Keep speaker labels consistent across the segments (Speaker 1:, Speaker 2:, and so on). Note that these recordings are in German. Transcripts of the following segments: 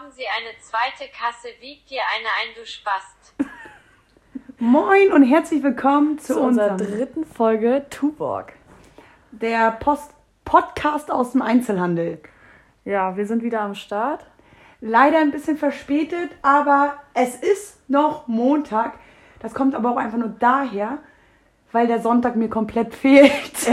Speaker 1: Haben Sie eine zweite Kasse? Wiegt dir eine ein, du Spast.
Speaker 2: Moin und herzlich willkommen zu,
Speaker 3: zu unserer dritten Folge Tuborg.
Speaker 2: der Post Podcast aus dem Einzelhandel.
Speaker 3: Ja, wir sind wieder am Start.
Speaker 2: Leider ein bisschen verspätet, aber es ist noch Montag. Das kommt aber auch einfach nur daher, weil der Sonntag mir komplett fehlt.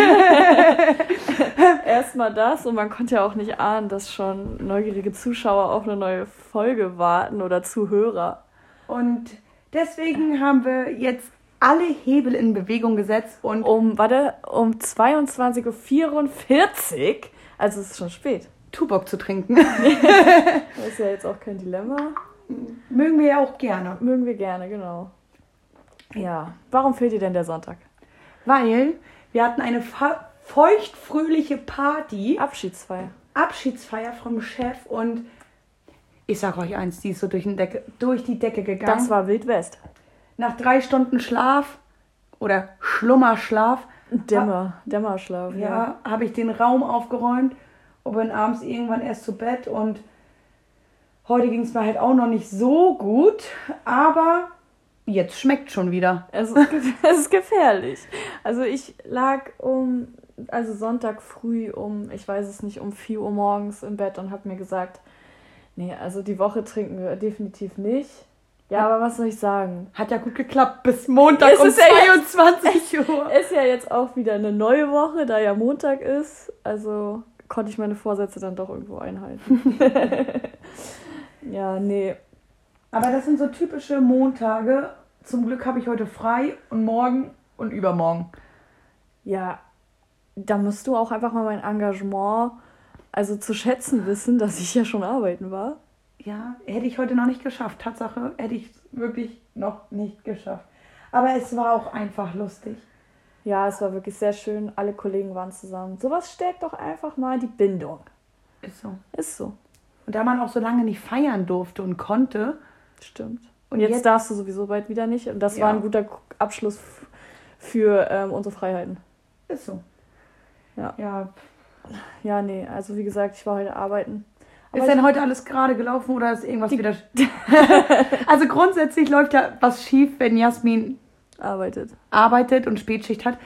Speaker 3: Erstmal das und man konnte ja auch nicht ahnen, dass schon neugierige Zuschauer auf eine neue Folge warten oder Zuhörer.
Speaker 2: Und deswegen haben wir jetzt alle Hebel in Bewegung gesetzt und
Speaker 3: Um, warte, um 22.44 Uhr, also es ist schon spät.
Speaker 2: Tuborg zu trinken.
Speaker 3: Das ist ja jetzt auch kein Dilemma.
Speaker 2: Mögen wir ja auch gerne.
Speaker 3: Mögen wir gerne, genau. Ja, warum fehlt dir denn der Sonntag?
Speaker 2: Weil wir hatten eine feuchtfröhliche Party.
Speaker 3: Abschiedsfeier.
Speaker 2: Abschiedsfeier vom Chef und ich sag euch eins, die ist so durch, den Decke, durch die Decke gegangen.
Speaker 3: Das war Wild West.
Speaker 2: Nach drei Stunden Schlaf oder Schlummerschlaf,
Speaker 3: Dämmer, Dämmerschlaf, ja.
Speaker 2: ja, habe ich den Raum aufgeräumt und bin abends irgendwann erst zu Bett und heute ging es mir halt auch noch nicht so gut, aber jetzt schmeckt schon wieder.
Speaker 3: Es ist, es ist gefährlich. Also ich lag um, also Sonntag früh um, ich weiß es nicht, um 4 Uhr morgens im Bett und habe mir gesagt, nee, also die Woche trinken wir definitiv nicht. Ja, aber was soll ich sagen?
Speaker 2: Hat ja gut geklappt bis Montag
Speaker 3: Es
Speaker 2: um
Speaker 3: ist ja jetzt-
Speaker 2: 22 Uhr.
Speaker 3: Ist ja jetzt auch wieder eine neue Woche, da ja Montag ist. Also konnte ich meine Vorsätze dann doch irgendwo einhalten. ja, nee.
Speaker 2: Aber das sind so typische Montage. Zum Glück habe ich heute frei und morgen und übermorgen.
Speaker 3: Ja, da musst du auch einfach mal mein Engagement, also zu schätzen wissen, dass ich ja schon arbeiten war.
Speaker 2: Ja, hätte ich heute noch nicht geschafft. Tatsache, hätte ich wirklich noch nicht geschafft. Aber es war auch einfach lustig.
Speaker 3: Ja, es war wirklich sehr schön. Alle Kollegen waren zusammen. Sowas stärkt doch einfach mal die Bindung.
Speaker 2: Ist so.
Speaker 3: Ist so.
Speaker 2: Und da man auch so lange nicht feiern durfte und konnte,
Speaker 3: Stimmt.
Speaker 2: Und
Speaker 3: jetzt,
Speaker 2: jetzt-
Speaker 3: darfst du sowieso bald wieder nicht. Und das
Speaker 2: Ja.
Speaker 3: war ein guter Abschluss für ähm, unsere Freiheiten.
Speaker 2: ist so.
Speaker 3: Ja.
Speaker 2: Ja.
Speaker 3: Ja, nee, also wie gesagt, ich war heute arbeiten. Aber
Speaker 2: Ist denn heute alles gerade gelaufen oder ist irgendwas wieder. also grundsätzlich läuft ja was schief, wenn Jasmin
Speaker 3: arbeitet.
Speaker 2: arbeitet und Spätschicht hat.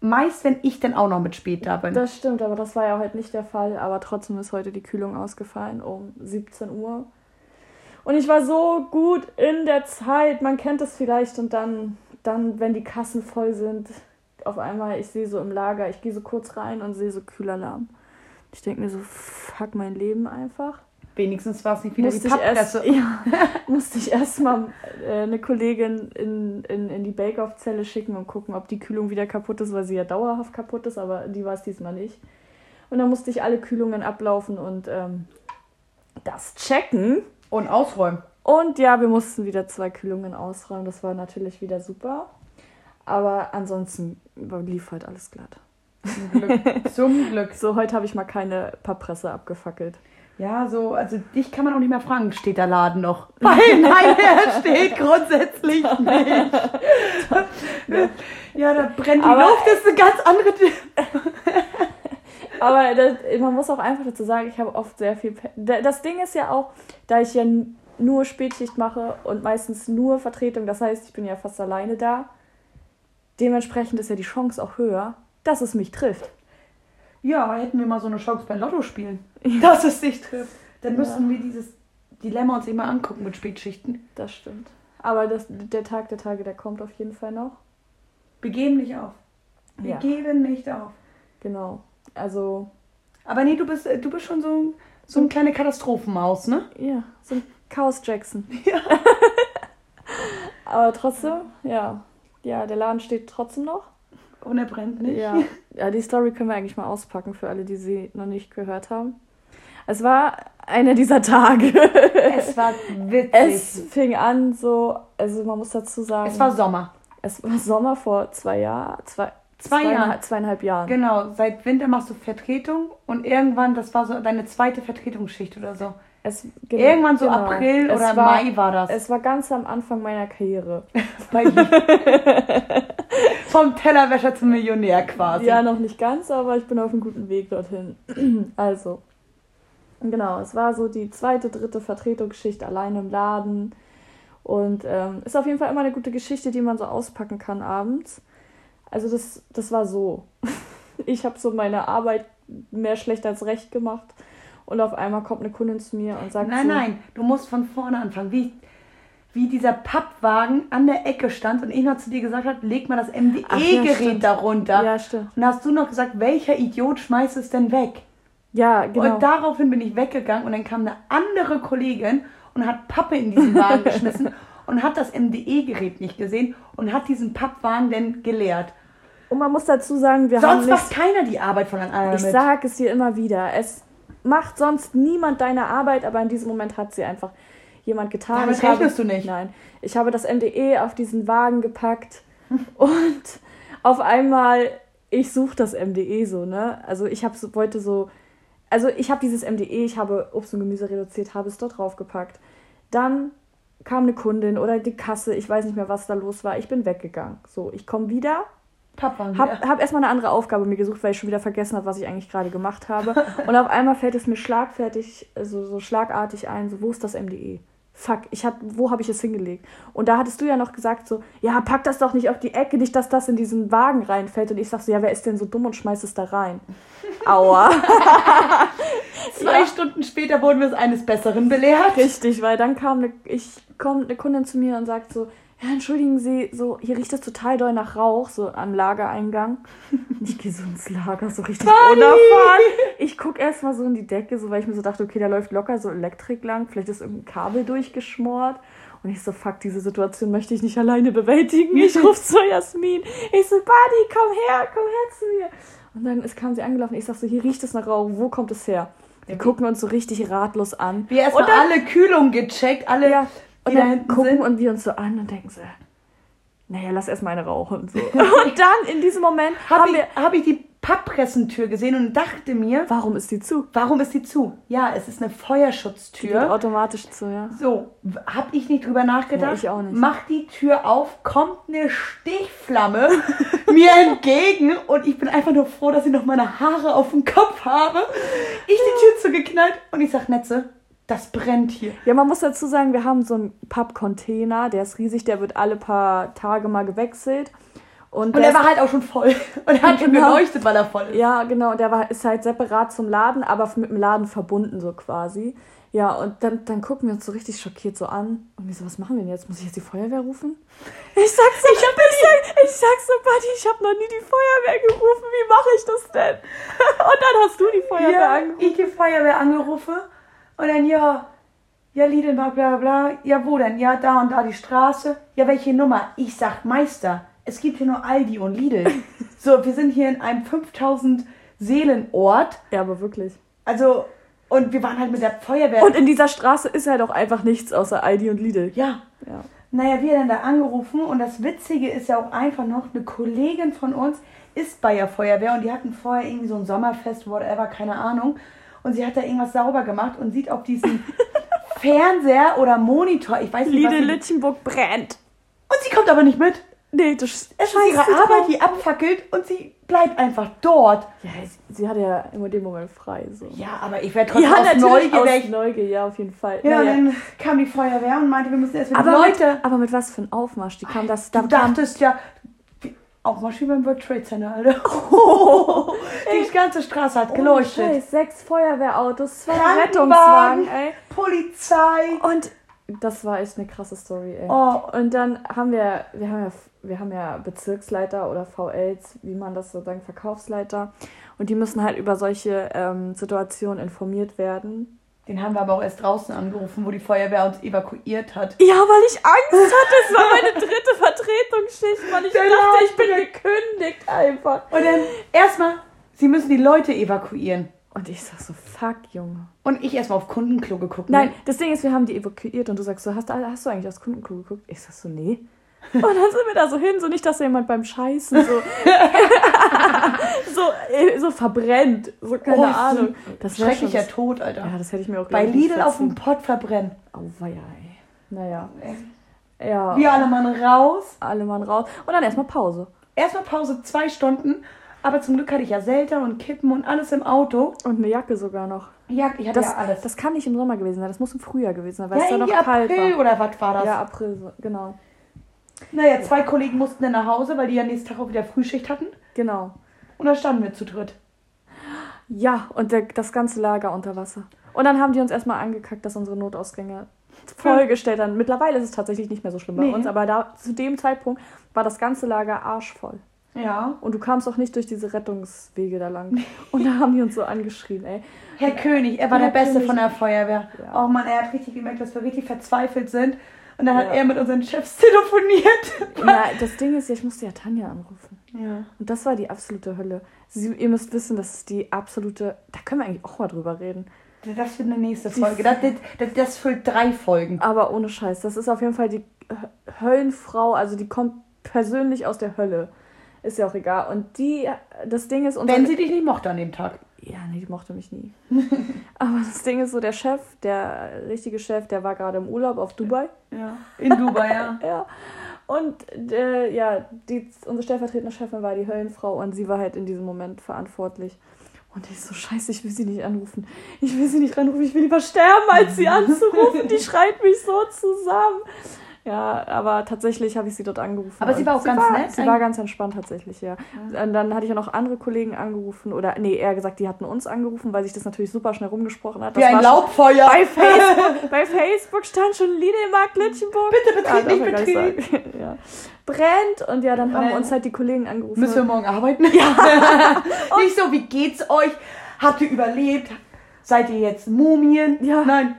Speaker 2: Meist, wenn ich dann auch noch mit spät da bin.
Speaker 3: Das stimmt, aber das war ja heute nicht der Fall. Aber trotzdem ist heute die Kühlung ausgefallen um 17 Uhr. Und ich war so gut in der Zeit. Man kennt es vielleicht. Und dann, dann, wenn die Kassen voll sind, auf einmal, ich sehe so im Lager, ich gehe so kurz rein und sehe so Kühlerlamm. Ich denke mir so, fuck mein Leben einfach.
Speaker 2: Wenigstens war es nicht wieder
Speaker 3: Musste
Speaker 2: die
Speaker 3: ich, erst,
Speaker 2: Papppresse.
Speaker 3: ja, musste ich erstmal äh, eine Kollegin in, in, in die Bake-Off-Zelle schicken und gucken, ob die Kühlung wieder kaputt ist, weil sie ja dauerhaft kaputt ist, aber die war es diesmal nicht. Und dann musste ich alle Kühlungen ablaufen und ähm, das checken.
Speaker 2: Und ausräumen.
Speaker 3: Und ja, wir mussten wieder zwei Kühlungen ausräumen. Das war natürlich wieder super. Aber ansonsten lief halt alles glatt.
Speaker 2: Zum Glück. Zum Glück.
Speaker 3: So, heute habe ich mal keine Papppresse abgefackelt.
Speaker 2: Ja, so, also dich kann man auch nicht mehr fragen, steht der Laden noch? Weil nein, er steht grundsätzlich nicht. ja, da brennt die
Speaker 3: Aber-
Speaker 2: Luft, das ist eine ganz andere.
Speaker 3: Aber das, man muss auch einfach dazu sagen, ich habe oft sehr viel. Pe Da- Das Ding ist ja auch, da ich ja nur Spätschicht mache und meistens nur Vertretung, das heißt, ich bin ja fast alleine da. Dementsprechend ist ja die Chance auch höher, dass es mich trifft.
Speaker 2: Ja, hätten wir mal so eine Chance bei Lotto spielen, dass es dich trifft. Dann müssten wir dieses Dilemma uns immer angucken mit Spätschichten.
Speaker 3: Das stimmt. Aber das, der Tag der Tage, der kommt auf jeden Fall noch.
Speaker 2: Wir geben nicht auf. Wir
Speaker 3: Ja.
Speaker 2: geben nicht auf.
Speaker 3: Genau. Also,
Speaker 2: Aber nee, du bist, äh, du bist schon so, so eine kleine Katastrophenmaus, ne?
Speaker 3: ja, so ein Chaos Jackson. Aber trotzdem, ja. Ja, der Laden steht trotzdem noch.
Speaker 2: Und er brennt nicht.
Speaker 3: Ja. ja, die Story können wir eigentlich mal auspacken für alle, die sie noch nicht gehört haben. Es war einer dieser Tage.
Speaker 2: Es war witzig.
Speaker 3: Es fing an so, also man muss dazu sagen,
Speaker 2: es war Sommer.
Speaker 3: es war Sommer vor zwei Jahren, zwei,
Speaker 2: Zwei
Speaker 3: zweieinhalb-
Speaker 2: Jahren.
Speaker 3: zweieinhalb Jahren.
Speaker 2: Genau, seit Winter machst du Vertretung und irgendwann, das war so deine zweite Vertretungsschicht oder so.
Speaker 3: Es, genau,
Speaker 2: Irgendwann so
Speaker 3: genau.
Speaker 2: April oder
Speaker 3: war,
Speaker 2: Mai war das.
Speaker 3: Es war ganz am Anfang meiner Karriere.
Speaker 2: Vom Tellerwäscher zum Millionär quasi.
Speaker 3: Ja, noch nicht ganz, aber ich bin auf einem guten Weg dorthin. Also, Genau, es war so die zweite, dritte Vertretungsschicht allein im Laden. Und ähm, ist auf jeden Fall immer eine gute Geschichte, die man so auspacken kann abends. Also das, das war so. Ich habe so meine Arbeit mehr schlecht als recht gemacht. Und auf einmal kommt eine Kundin zu mir und sagt
Speaker 2: Nein,
Speaker 3: so,
Speaker 2: nein, du musst von vorne anfangen. Wie, wie dieser Pappwagen an der Ecke stand und ich noch zu dir gesagt habe, leg mal das
Speaker 3: ja,
Speaker 2: MDE-Gerät
Speaker 3: stimmt.
Speaker 2: darunter.
Speaker 3: Ja, stimmt.
Speaker 2: Und hast du noch gesagt, welcher Idiot schmeißt es denn weg?
Speaker 3: Ja, genau.
Speaker 2: Und daraufhin bin ich weggegangen und dann kam eine andere Kollegin und hat Pappe in diesen Wagen geschmissen und hat das MDE-Gerät nicht gesehen und hat diesen Pappwagen dann geleert.
Speaker 3: Und man muss dazu sagen, wir haben
Speaker 2: Sonst macht keiner die Arbeit von anderen
Speaker 3: Ich sage es dir immer wieder. Es macht sonst niemand deine Arbeit, aber in diesem Moment hat sie einfach jemand getan.
Speaker 2: Damit
Speaker 3: Ich habe-
Speaker 2: rechnest du nicht.
Speaker 3: Nein. Ich habe das MDE auf diesen Wagen gepackt und auf einmal, ich suche das MDE so, ne? Also ich habe so, wollte so, also ich habe dieses MDE, ich habe Obst und Gemüse reduziert, habe es dort draufgepackt. Dann kam eine Kundin oder die Kasse, ich weiß nicht mehr, was da los war. Ich bin weggegangen. So, ich komme wieder,
Speaker 2: Pappwagen.
Speaker 3: hab, hab erstmal eine andere Aufgabe mir gesucht, weil ich schon wieder vergessen habe, was ich eigentlich gerade gemacht habe. Und auf einmal fällt es mir schlagfertig, also so schlagartig ein, so, wo ist das MDE? Fuck, ich hab, wo habe ich es hingelegt? Und da hattest du ja noch gesagt so, ja, pack das doch nicht auf die Ecke, nicht, dass das in diesen Wagen reinfällt. Und ich sag so, ja, wer ist denn so dumm und schmeißt es da rein? Aua.
Speaker 2: Zwei
Speaker 3: Ja.
Speaker 2: Stunden später wurden wir es eines Besseren belehrt.
Speaker 3: Richtig, weil dann kam eine, ich kommt eine Kundin zu mir und sagt so, ja, entschuldigen Sie, so, hier riecht es total doll nach Rauch, so am Lagereingang. Ich gehe so ins Lager, so richtig unerfahren. Ich gucke erstmal so in die Decke, so weil ich mir so dachte, okay, da läuft locker so Elektrik lang, vielleicht ist irgendein Kabel durchgeschmort. Und ich so, fuck, diese Situation möchte ich nicht alleine bewältigen. Ich rufe zu Jasmin. Ich so, Buddy, komm her, komm her zu mir. Und dann ist, kam sie angelaufen. Ich sag so, hier riecht es nach Rauch, wo kommt es her? Wir gucken uns so richtig ratlos an.
Speaker 2: Wir erstmal
Speaker 3: dann-
Speaker 2: alle Kühlung gecheckt, alle,
Speaker 3: ja, und
Speaker 2: da
Speaker 3: dann gucken
Speaker 2: sind.
Speaker 3: und wir uns so an und denken so, naja, lass erst mal eine rauchen. So. Und dann in diesem Moment
Speaker 2: Habe
Speaker 3: haben
Speaker 2: ich,
Speaker 3: wir.
Speaker 2: hab ich die Papppressentür gesehen und dachte mir,
Speaker 3: Warum ist die zu?
Speaker 2: warum ist die zu? Ja, es ist eine
Speaker 3: Die geht
Speaker 2: Feuerschutztür.
Speaker 3: automatisch zu, ja.
Speaker 2: So, w- hab ich nicht drüber nachgedacht.
Speaker 3: Nee, ich auch nicht.
Speaker 2: Mach die Tür auf, kommt eine Stichflamme mir entgegen und ich bin einfach nur froh, dass ich noch meine Haare auf dem Kopf habe. Ich die Tür zugeknallt und ich sag, Netze, das brennt hier.
Speaker 3: Ja, man muss dazu sagen, wir haben so einen Pappcontainer, der ist riesig, der wird alle paar Tage mal gewechselt. Und,
Speaker 2: Und
Speaker 3: der
Speaker 2: er war halt auch schon voll. Und er hat schon
Speaker 3: Genau.
Speaker 2: geleuchtet, weil er voll ist.
Speaker 3: Ja, genau, der war, ist halt separat zum Laden, aber mit dem Laden verbunden so quasi. Ja, und dann, dann gucken wir uns so richtig schockiert so an. Und wir so, was machen wir denn jetzt? Muss ich jetzt die Feuerwehr rufen? Ich sag so, ich, sag, ich sag so, Buddy, ich habe noch nie die Feuerwehr gerufen. Wie mache ich das denn? Und dann hast du die Feuerwehr
Speaker 2: Ja,
Speaker 3: angerufen.
Speaker 2: ich die Feuerwehr angerufen und dann, ja, ja, Liedenbach, bla, bla, bla. Ja, wo denn? Ja, da und da die Straße. Ja, welche Nummer? Ich sag, Meister, es gibt hier nur Aldi und Lidl. so, wir sind hier in einem 5000 Seelenort.
Speaker 3: Ja, aber wirklich.
Speaker 2: Also, und wir waren halt mit der Feuerwehr.
Speaker 3: Und in dieser Straße ist halt auch einfach nichts außer Aldi und Lidl.
Speaker 2: ja,
Speaker 3: Ja.
Speaker 2: naja, wir dann da angerufen und das Witzige ist ja auch einfach noch, eine Kollegin von uns ist bei der Feuerwehr und die hatten vorher irgendwie so ein Sommerfest, whatever, keine Ahnung. Und sie hat da irgendwas sauber gemacht und sieht auf diesen Fernseher oder Monitor, ich weiß nicht, was
Speaker 3: Lidl
Speaker 2: sie,
Speaker 3: Lütchenburg brennt.
Speaker 2: und sie kommt aber nicht mit.
Speaker 3: Nee, das
Speaker 2: Es ist ihre Arbeit, die abfackelt und sie bleibt einfach dort.
Speaker 3: Ja, sie, sie hatte ja immer den Moment frei. So.
Speaker 2: Ja, aber ich werde trotzdem
Speaker 3: Ja,
Speaker 2: aus Neugier.
Speaker 3: aus Neugier, ja, auf jeden Fall.
Speaker 2: Ja, und
Speaker 3: Naja.
Speaker 2: dann kam die Feuerwehr und meinte, wir müssen erst mit
Speaker 3: aber,
Speaker 2: Leute.
Speaker 3: Mit, aber mit was für ein Aufmarsch? Die kam das, da
Speaker 2: Du dachtest ja, auch mal schön beim World Trade Center, Alter. die ganze Straße hat geleuchtet.
Speaker 3: Scheiß, sechs Feuerwehrautos, zwei. Rettungswagen, ey.
Speaker 2: Polizei.
Speaker 3: Und das war echt eine krasse Story, ey.
Speaker 2: Oh.
Speaker 3: Und dann haben wir, wir haben ja, wir haben ja Bezirksleiter oder VLs, wie man das so sagt, Verkaufsleiter. Und die müssen halt über solche ähm, Situationen informiert werden.
Speaker 2: Den haben wir aber auch erst draußen angerufen, wo die Feuerwehr uns evakuiert hat.
Speaker 3: Ja, weil ich Angst hatte. Es war meine dritte Vertretungsschicht, weil ich
Speaker 2: Der
Speaker 3: dachte, ich bin gekündigt einfach.
Speaker 2: Und dann erstmal, sie müssen die Leute evakuieren.
Speaker 3: Und ich sag so, fuck, Junge.
Speaker 2: Und ich erstmal auf Kundenklo geguckt.
Speaker 3: Nein,
Speaker 2: Ne?
Speaker 3: das Ding ist, wir haben die evakuiert und du sagst so, hast, hast du eigentlich aufs Kundenklo geguckt? Ich sag so, nee. Und dann sind wir da so hin, so nicht, dass da jemand beim Scheißen so, so, äh, so verbrennt. So, keine
Speaker 2: Oh,
Speaker 3: Ahnung. Das
Speaker 2: Schrecklicher
Speaker 3: schon-
Speaker 2: Tod, Alter.
Speaker 3: Ja, das hätte ich mir auch
Speaker 2: Bei Lidl auf dem Pott verbrennen.
Speaker 3: Auweia, ey. Naja. Ja.
Speaker 2: Wir alle Mann raus.
Speaker 3: Alle Mann raus. Und dann erstmal Pause.
Speaker 2: Erstmal Pause, zwei Stunden. Aber zum Glück hatte ich ja Selter und Kippen und alles im Auto.
Speaker 3: Und eine Jacke sogar noch.
Speaker 2: Ja, ich hatte
Speaker 3: Das,
Speaker 2: ja alles.
Speaker 3: das kann nicht im Sommer gewesen sein, das muss im Frühjahr gewesen sein, weil
Speaker 2: ja,
Speaker 3: es da noch kalt
Speaker 2: April
Speaker 3: war.
Speaker 2: oder was war das?
Speaker 3: Ja, April, genau.
Speaker 2: Naja, zwei Kollegen mussten dann nach Hause, weil die ja nächsten Tag auch wieder Frühschicht hatten.
Speaker 3: Genau.
Speaker 2: Und da standen wir zu dritt.
Speaker 3: Ja, und der, das ganze Lager unter Wasser. Und dann haben die uns erstmal angekackt, dass unsere Notausgänge vollgestellt haben. Mittlerweile ist es tatsächlich nicht mehr so schlimm bei
Speaker 2: Nee.
Speaker 3: uns, aber da zu dem Zeitpunkt war das ganze Lager arschvoll.
Speaker 2: Ja.
Speaker 3: Und du kamst auch nicht durch diese Rettungswege da lang. Und da haben die uns so angeschrien, ey.
Speaker 2: Herr König, er war
Speaker 3: Herr
Speaker 2: der Beste
Speaker 3: König.
Speaker 2: von der Feuerwehr.
Speaker 3: Ja.
Speaker 2: Oh Mann, er hat richtig gemerkt, dass wir richtig verzweifelt sind. Und dann hat
Speaker 3: Ja.
Speaker 2: er mit unseren Chefs telefoniert.
Speaker 3: Na, das Ding ist, ja, ich musste ja Tanja anrufen.
Speaker 2: Ja.
Speaker 3: Und das war die absolute Hölle. Sie, ihr müsst wissen, das ist die absolute. Da können wir eigentlich auch mal drüber reden.
Speaker 2: Das wird eine nächste Folge. Das, das, das, füllt drei Folgen.
Speaker 3: Aber ohne Scheiß. Das ist auf jeden Fall die Hö- Höllenfrau. Also die kommt persönlich aus der Hölle. Ist ja auch egal. Und die. Das Ding ist.
Speaker 2: Wenn sie dich nicht mochte an dem Tag.
Speaker 3: Ja, nee, die mochte mich nie. Aber das Ding ist so, der Chef, der richtige Chef, der war gerade im Urlaub auf Dubai.
Speaker 2: Ja. In Dubai, ja.
Speaker 3: Ja. Und äh, ja, die, unsere stellvertretende Chefin war die Höllenfrau und sie war halt in diesem Moment verantwortlich. Und ich so, scheiße, ich will sie nicht anrufen. Ich will sie nicht anrufen, ich will lieber sterben, als sie anzurufen. Die schreit mich so zusammen. Ja, aber tatsächlich habe ich sie dort angerufen.
Speaker 2: Aber sie war auch ganz nett
Speaker 3: Sie war ganz entspannt tatsächlich, ja. Und dann hatte ich ja noch andere Kollegen angerufen oder, nee, eher gesagt, die hatten uns angerufen, weil sich das natürlich super schnell rumgesprochen hat.
Speaker 2: Wie
Speaker 3: Das
Speaker 2: ein
Speaker 3: war schon-
Speaker 2: Laubfeuer.
Speaker 3: bei Facebook, bei Facebook stand schon Lidl-Markt Litchenburg.
Speaker 2: Bitte betrieb,
Speaker 3: Ja,
Speaker 2: nicht betrieb.
Speaker 3: Ja. Brennt und ja, dann haben uns halt die Kollegen angerufen.
Speaker 2: Müssen wir morgen arbeiten? Ja. nicht so, wie geht's euch? Habt ihr überlebt? Seid ihr jetzt Mumien?
Speaker 3: Ja.
Speaker 2: Nein.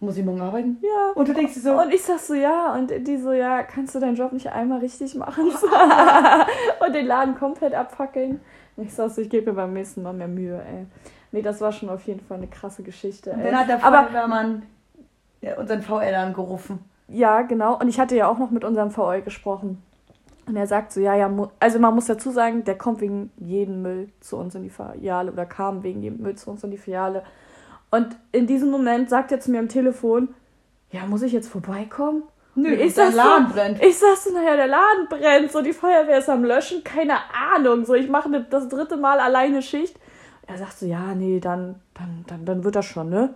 Speaker 2: Muss ich morgen arbeiten?
Speaker 3: ja.
Speaker 2: Und du denkst dir so,
Speaker 3: Und ich sag so, ja, und die so, ja, kannst du deinen Job nicht einmal richtig machen? und den Laden komplett abfackeln. Und ich sag so, ich gebe mir beim nächsten Mal mehr Mühe, ey. Nee, das war schon auf jeden Fall eine krasse Geschichte, ey.
Speaker 2: dann hat der Feuerwehrmann ja, unseren VR angerufen.
Speaker 3: Ja, genau. Und ich hatte ja auch noch mit unserem VO gesprochen. Und er sagt so, ja, ja, also man muss dazu sagen, der kommt wegen jedem Müll zu uns in die Filiale oder kam wegen jedem Müll zu uns in die Filiale. Und in diesem Moment sagt er zu mir am Telefon, ja, muss ich jetzt vorbeikommen?
Speaker 2: Nö,
Speaker 3: ich
Speaker 2: der
Speaker 3: sag
Speaker 2: Laden
Speaker 3: so,
Speaker 2: brennt.
Speaker 3: Ich sag so, naja, der Laden brennt, so die Feuerwehr ist am Löschen, keine Ahnung. So, ich mache ne- das dritte Mal alleine Schicht. Er sagt so, ja, nee, dann, dann, dann, dann wird das schon, ne?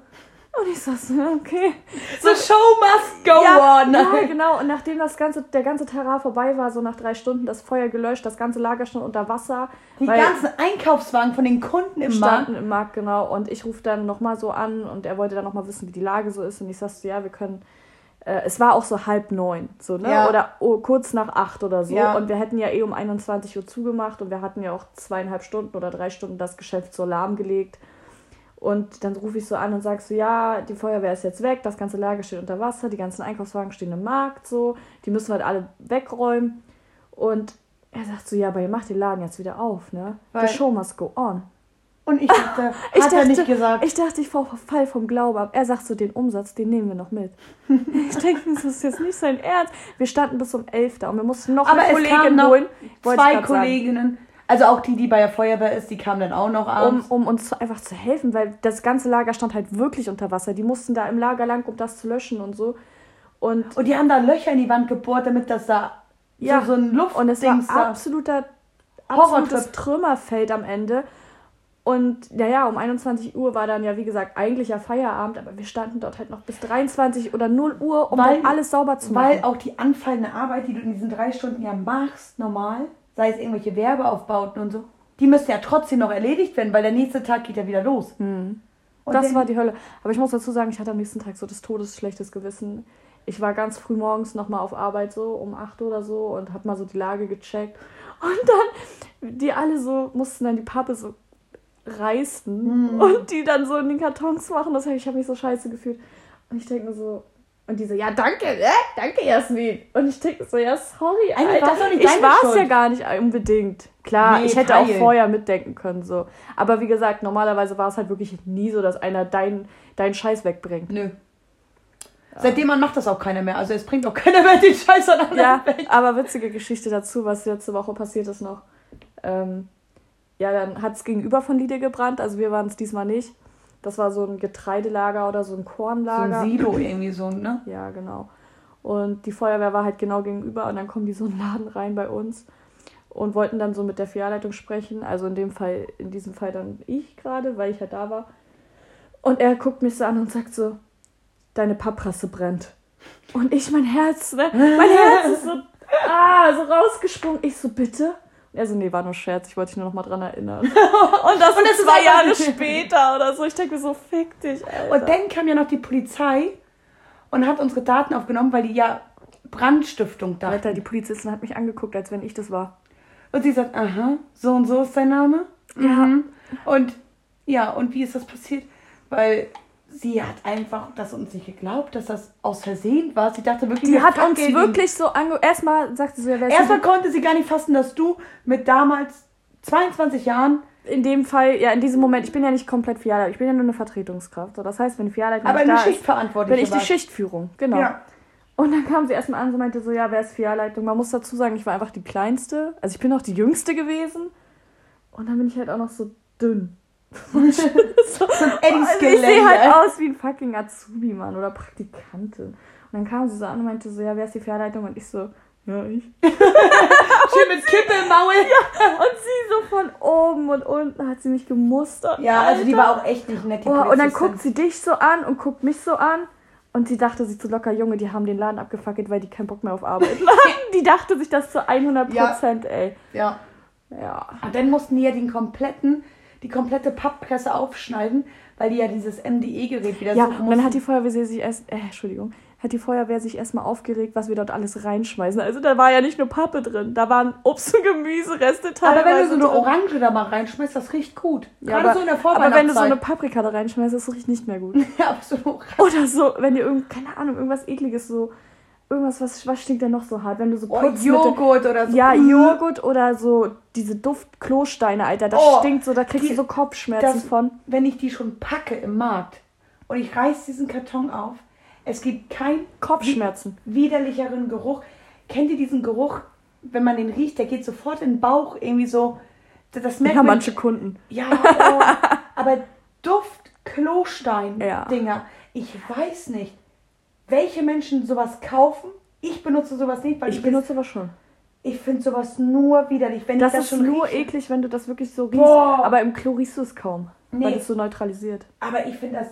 Speaker 3: Und ich sag so, okay.
Speaker 2: The show must go
Speaker 3: Ja,
Speaker 2: on.
Speaker 3: ja, genau. Und nachdem das ganze, der ganze Terrain vorbei war, so nach drei Stunden, das Feuer gelöscht, das ganze Lager stand unter Wasser.
Speaker 2: Die ganzen Einkaufswagen von den Kunden im Markt.
Speaker 3: im Markt, genau. Und ich rufe dann nochmal so an und er wollte dann nochmal wissen, wie die Lage so ist. Und ich sagte, so, ja, wir können. Äh, es war auch so halb neun, so, ne?
Speaker 2: Ja.
Speaker 3: Oder oh, kurz nach acht oder so.
Speaker 2: Ja.
Speaker 3: Und wir hätten ja eh um 21 Uhr zugemacht und wir hatten ja auch zweieinhalb Stunden oder drei Stunden das Geschäft so lahmgelegt. Und dann rufe ich so an und sag so, ja, die Feuerwehr ist jetzt weg, das ganze Lager steht unter Wasser, die ganzen Einkaufswagen stehen im Markt so, die müssen wir halt alle wegräumen. Und er sagt so, ja, aber ihr macht den Laden jetzt wieder auf, ne?
Speaker 2: Weil-
Speaker 3: The show must go on.
Speaker 2: Und ich dachte,
Speaker 3: Ich
Speaker 2: hat
Speaker 3: dachte,
Speaker 2: er nicht gesagt.
Speaker 3: Ich dachte, ich fall vom Glauben ab. Er sagt so, den Umsatz, den nehmen wir noch mit. ich denke, das ist jetzt nicht sein Ernst. Wir standen bis um 11 da und wir mussten noch
Speaker 2: Aber
Speaker 3: eine Kollegin holen. ich
Speaker 2: Zwei
Speaker 3: grad sagen,
Speaker 2: Kolleginnen, also auch die, die bei der Feuerwehr ist, die kamen dann auch noch
Speaker 3: Um,
Speaker 2: abends.
Speaker 3: um uns zu, einfach zu helfen, weil das ganze Lager stand halt wirklich unter Wasser. Die mussten da im Lager lang, um das zu löschen und so. Und
Speaker 2: Und die haben da Löcher in die Wand gebohrt, damit das da
Speaker 3: Ja,
Speaker 2: so, so ein Luft
Speaker 3: Und es war absoluter, absolutes Trümmerfeld am Ende. Und naja, um 21 Uhr war dann ja, wie gesagt, eigentlich ja Feierabend, aber wir standen dort halt noch bis 23 oder 0 Uhr, um
Speaker 2: Weil-
Speaker 3: dann alles sauber zu machen.
Speaker 2: Weil auch die anfallende Arbeit, die du in diesen drei Stunden ja machst, normal, sei es irgendwelche Werbeaufbauten und so, die müsste ja trotzdem noch erledigt werden, weil der nächste Tag geht ja wieder los. Und
Speaker 3: das war die Hölle. Aber ich muss dazu sagen, ich hatte am nächsten Tag so das todesschlechtes Gewissen. Ich war ganz früh morgens nochmal auf Arbeit so, um 8 oder so und hab mal so die Lage gecheckt. Und dann, die alle so, mussten dann die Pappe so reißen und die dann so in den Kartons machen. Das hab ich habe mich so scheiße gefühlt. Und ich denke mir so, und die so, ja, danke, äh, danke, Jasmin. Und ich denke so, ja, sorry,
Speaker 2: Eigentlich
Speaker 3: Alter.
Speaker 2: nicht
Speaker 3: ich war es ja gar nicht unbedingt. Klar,
Speaker 2: Nee,
Speaker 3: ich hätte auch
Speaker 2: Teil.
Speaker 3: vorher mitdenken können, so. Aber wie gesagt, normalerweise war es halt wirklich nie so, dass einer deinen deinen Scheiß wegbringt.
Speaker 2: Nö. Seitdem man macht das auch keiner mehr. Also es bringt auch keiner mehr den Scheiß an anderen
Speaker 3: Ja,
Speaker 2: weg.
Speaker 3: aber witzige Geschichte dazu, was letzte Woche passiert ist noch. Ähm, ja, dann hat es gegenüber von Lidl gebrannt, also wir waren es diesmal nicht. Das war so ein Getreidelager oder so ein
Speaker 2: So
Speaker 3: Kornlager.
Speaker 2: ein Silo irgendwie so, ne?
Speaker 3: Ja, genau. Und die Feuerwehr war halt genau gegenüber und dann kommen die so einen Laden rein bei uns. und wollten dann so mit der Filialleitung sprechen. Also in dem Fall, in diesem Fall dann ich gerade, weil ich halt da war. Und er guckt mich so an und sagt so, deine Papprasse brennt. Und ich, mein Herz, ne? Mein Herz ist so, ah, so rausgesprungen. Ich so, bitte? Und er so, nee, war nur Scherz, ich wollte dich nur noch mal dran erinnern. Und das,
Speaker 2: Und das ist
Speaker 3: zwei
Speaker 2: einfach
Speaker 3: Jahre später oder so. Ich denke mir so, fick dich, Alter.
Speaker 2: Und dann kam ja noch die Polizei und hat unsere Daten aufgenommen, weil die ja Brandstiftung dachten.
Speaker 3: Alter, die Polizistin hat mich angeguckt, als wenn ich das war.
Speaker 2: Und sie sagt, aha, so und so ist dein Name.
Speaker 3: Ja.
Speaker 2: Mhm. Und ja, und wie ist das passiert? Weil sie hat einfach das uns nicht geglaubt, dass das aus Versehen war. Sie dachte wirklich,
Speaker 3: Die
Speaker 2: wir
Speaker 3: hat uns wirklich so ange... Erstmal sagte sie, wer ist
Speaker 2: Erstmal konnte sie gar nicht fassen, dass du mit damals 22 Jahren,
Speaker 3: in dem Fall, ja, in diesem Moment, ich bin ja nicht komplett Filialleitung, ich bin ja nur eine Vertretungskraft. So, das heißt, wenn die Filialleitung
Speaker 2: aber
Speaker 3: nicht
Speaker 2: eine
Speaker 3: da ist,
Speaker 2: Schichtverantwortliche
Speaker 3: bin ich die. Schichtführung. Genau.
Speaker 2: Ja.
Speaker 3: Und dann kam sie erstmal an und meinte so, ja, wer ist Filialleitung? Man muss dazu sagen, ich war einfach die Kleinste. Also ich bin auch die Jüngste gewesen. Und dann bin ich halt auch noch so dünn. So, ich sehe halt
Speaker 2: ja.
Speaker 3: aus wie ein fucking Azubi, Mann, oder Praktikantin. Und dann kam sie so an und meinte so, ja, wer ist die Filialleitung? Und ich so, ja, ich.
Speaker 2: Schön mit Kippe im Maul.
Speaker 3: Und sie so von oben und unten hat sie mich gemustert.
Speaker 2: Ja, also die
Speaker 3: Alter.
Speaker 2: war auch echt nicht nett, die
Speaker 3: Oh, und dann guckt sie dich so an und guckt mich so an. Und sie dachte sich so locker, Junge, die haben den Laden abgefackelt, weil die keinen Bock mehr auf Arbeit haben. die dachte sich das zu 100 Prozent, ey.
Speaker 2: Ja.
Speaker 3: Ja.
Speaker 2: Und dann mussten die ja den kompletten, die komplette Papppresse aufschneiden, weil die ja dieses MDE-Gerät wieder
Speaker 3: Ja,
Speaker 2: suchen
Speaker 3: und dann hat
Speaker 2: mussten.
Speaker 3: die Feuerwehr sich erst, äh, Entschuldigung, hat die Feuerwehr sich erstmal aufgeregt, was wir dort alles reinschmeißen. Also da war ja nicht nur Pappe drin, da waren Obst- und Gemüsereste teilweise
Speaker 2: Aber wenn du so eine. Orange da mal reinschmeißt, das riecht gut.
Speaker 3: Ja,
Speaker 2: Gerade
Speaker 3: aber,
Speaker 2: so in der
Speaker 3: aber wenn du so
Speaker 2: Vorweihnachtszeit.
Speaker 3: eine Paprika da reinschmeißt, das riecht nicht mehr gut.
Speaker 2: ja, so Orange.
Speaker 3: Oder so, wenn dir irgend, keine Ahnung, irgendwas ekliges so, irgendwas, was, was stinkt denn noch so hart? Wenn du so
Speaker 2: Oh, Joghurt oder so.
Speaker 3: Ja,
Speaker 2: Mm.
Speaker 3: Joghurt oder so diese Duft-Klosteine, Alter, das
Speaker 2: Oh,
Speaker 3: stinkt so, da kriegst
Speaker 2: die-
Speaker 3: du so Kopfschmerzen
Speaker 2: das-
Speaker 3: von.
Speaker 2: Wenn ich die schon packe im Markt und ich reiß diesen Karton auf, es gibt keinen
Speaker 3: Kopfschmerzen.
Speaker 2: widerlicheren Geruch. Kennt ihr diesen Geruch, wenn man den riecht, der geht sofort in den Bauch, irgendwie so. Das merkt
Speaker 3: Ja,
Speaker 2: man.
Speaker 3: manche Kunden.
Speaker 2: Ja, oh, aber Duft,
Speaker 3: Ja.
Speaker 2: Klostein-Dinger. Ich weiß nicht, welche Menschen sowas kaufen. Ich benutze sowas nicht, weil
Speaker 3: Ich
Speaker 2: ich,
Speaker 3: benutze aber schon.
Speaker 2: ich finde sowas nur widerlich. Wenn
Speaker 3: Das
Speaker 2: das
Speaker 3: ist
Speaker 2: schon
Speaker 3: nur
Speaker 2: rieche.
Speaker 3: eklig, wenn du das wirklich so riechst.
Speaker 2: Boah.
Speaker 3: Aber im Klo riechst du es kaum.
Speaker 2: Nee.
Speaker 3: Weil es so neutralisiert.
Speaker 2: Aber ich finde das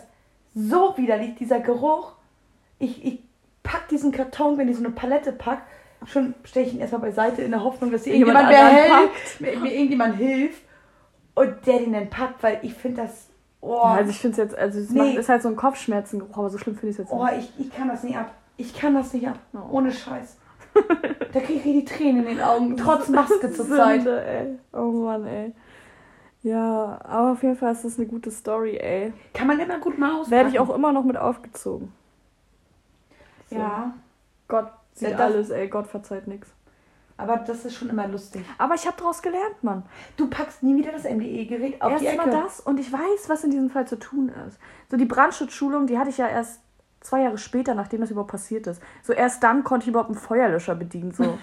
Speaker 2: so widerlich, dieser Geruch. Ich, ich pack diesen Karton, wenn ich so eine Palette pack, schon stelle ich ihn erstmal beiseite in der Hoffnung, dass irgendjemand wer
Speaker 3: anderen
Speaker 2: hilft, mir, mir irgendjemand hilft und der den dann packt, weil ich finde das. Oh,
Speaker 3: Ja, also ich finde es jetzt, also es
Speaker 2: Nee.
Speaker 3: macht, ist halt so ein Kopfschmerzengeruch, aber so schlimm finde ich es jetzt
Speaker 2: oh
Speaker 3: nicht.
Speaker 2: ich, ich kann das nicht ab. Ich kann das nicht ab.
Speaker 3: Oh.
Speaker 2: Ohne Scheiß. da kriege ich die Tränen in den Augen, trotz Maske zur Zeit.
Speaker 3: Ey. Oh Mann, ey. Ja, aber auf jeden Fall ist das eine gute Story, ey.
Speaker 2: Kann man immer gut mal auspacken.
Speaker 3: Werde ich auch immer noch mit aufgezogen. So.
Speaker 2: Ja,
Speaker 3: Gott sieht
Speaker 2: das-
Speaker 3: alles, ey. Gott verzeiht nichts.
Speaker 2: Aber das ist schon immer lustig.
Speaker 3: Aber ich habe daraus gelernt, Mann.
Speaker 2: Du packst nie wieder das MDE-Gerät auf die
Speaker 3: Erstmal
Speaker 2: Ecke.
Speaker 3: das und ich weiß, was in diesem Fall zu tun ist. So die Brandschutzschulung, die hatte ich ja erst zwei Jahre später, nachdem das überhaupt passiert ist. So erst dann konnte ich überhaupt einen Feuerlöscher bedienen. So.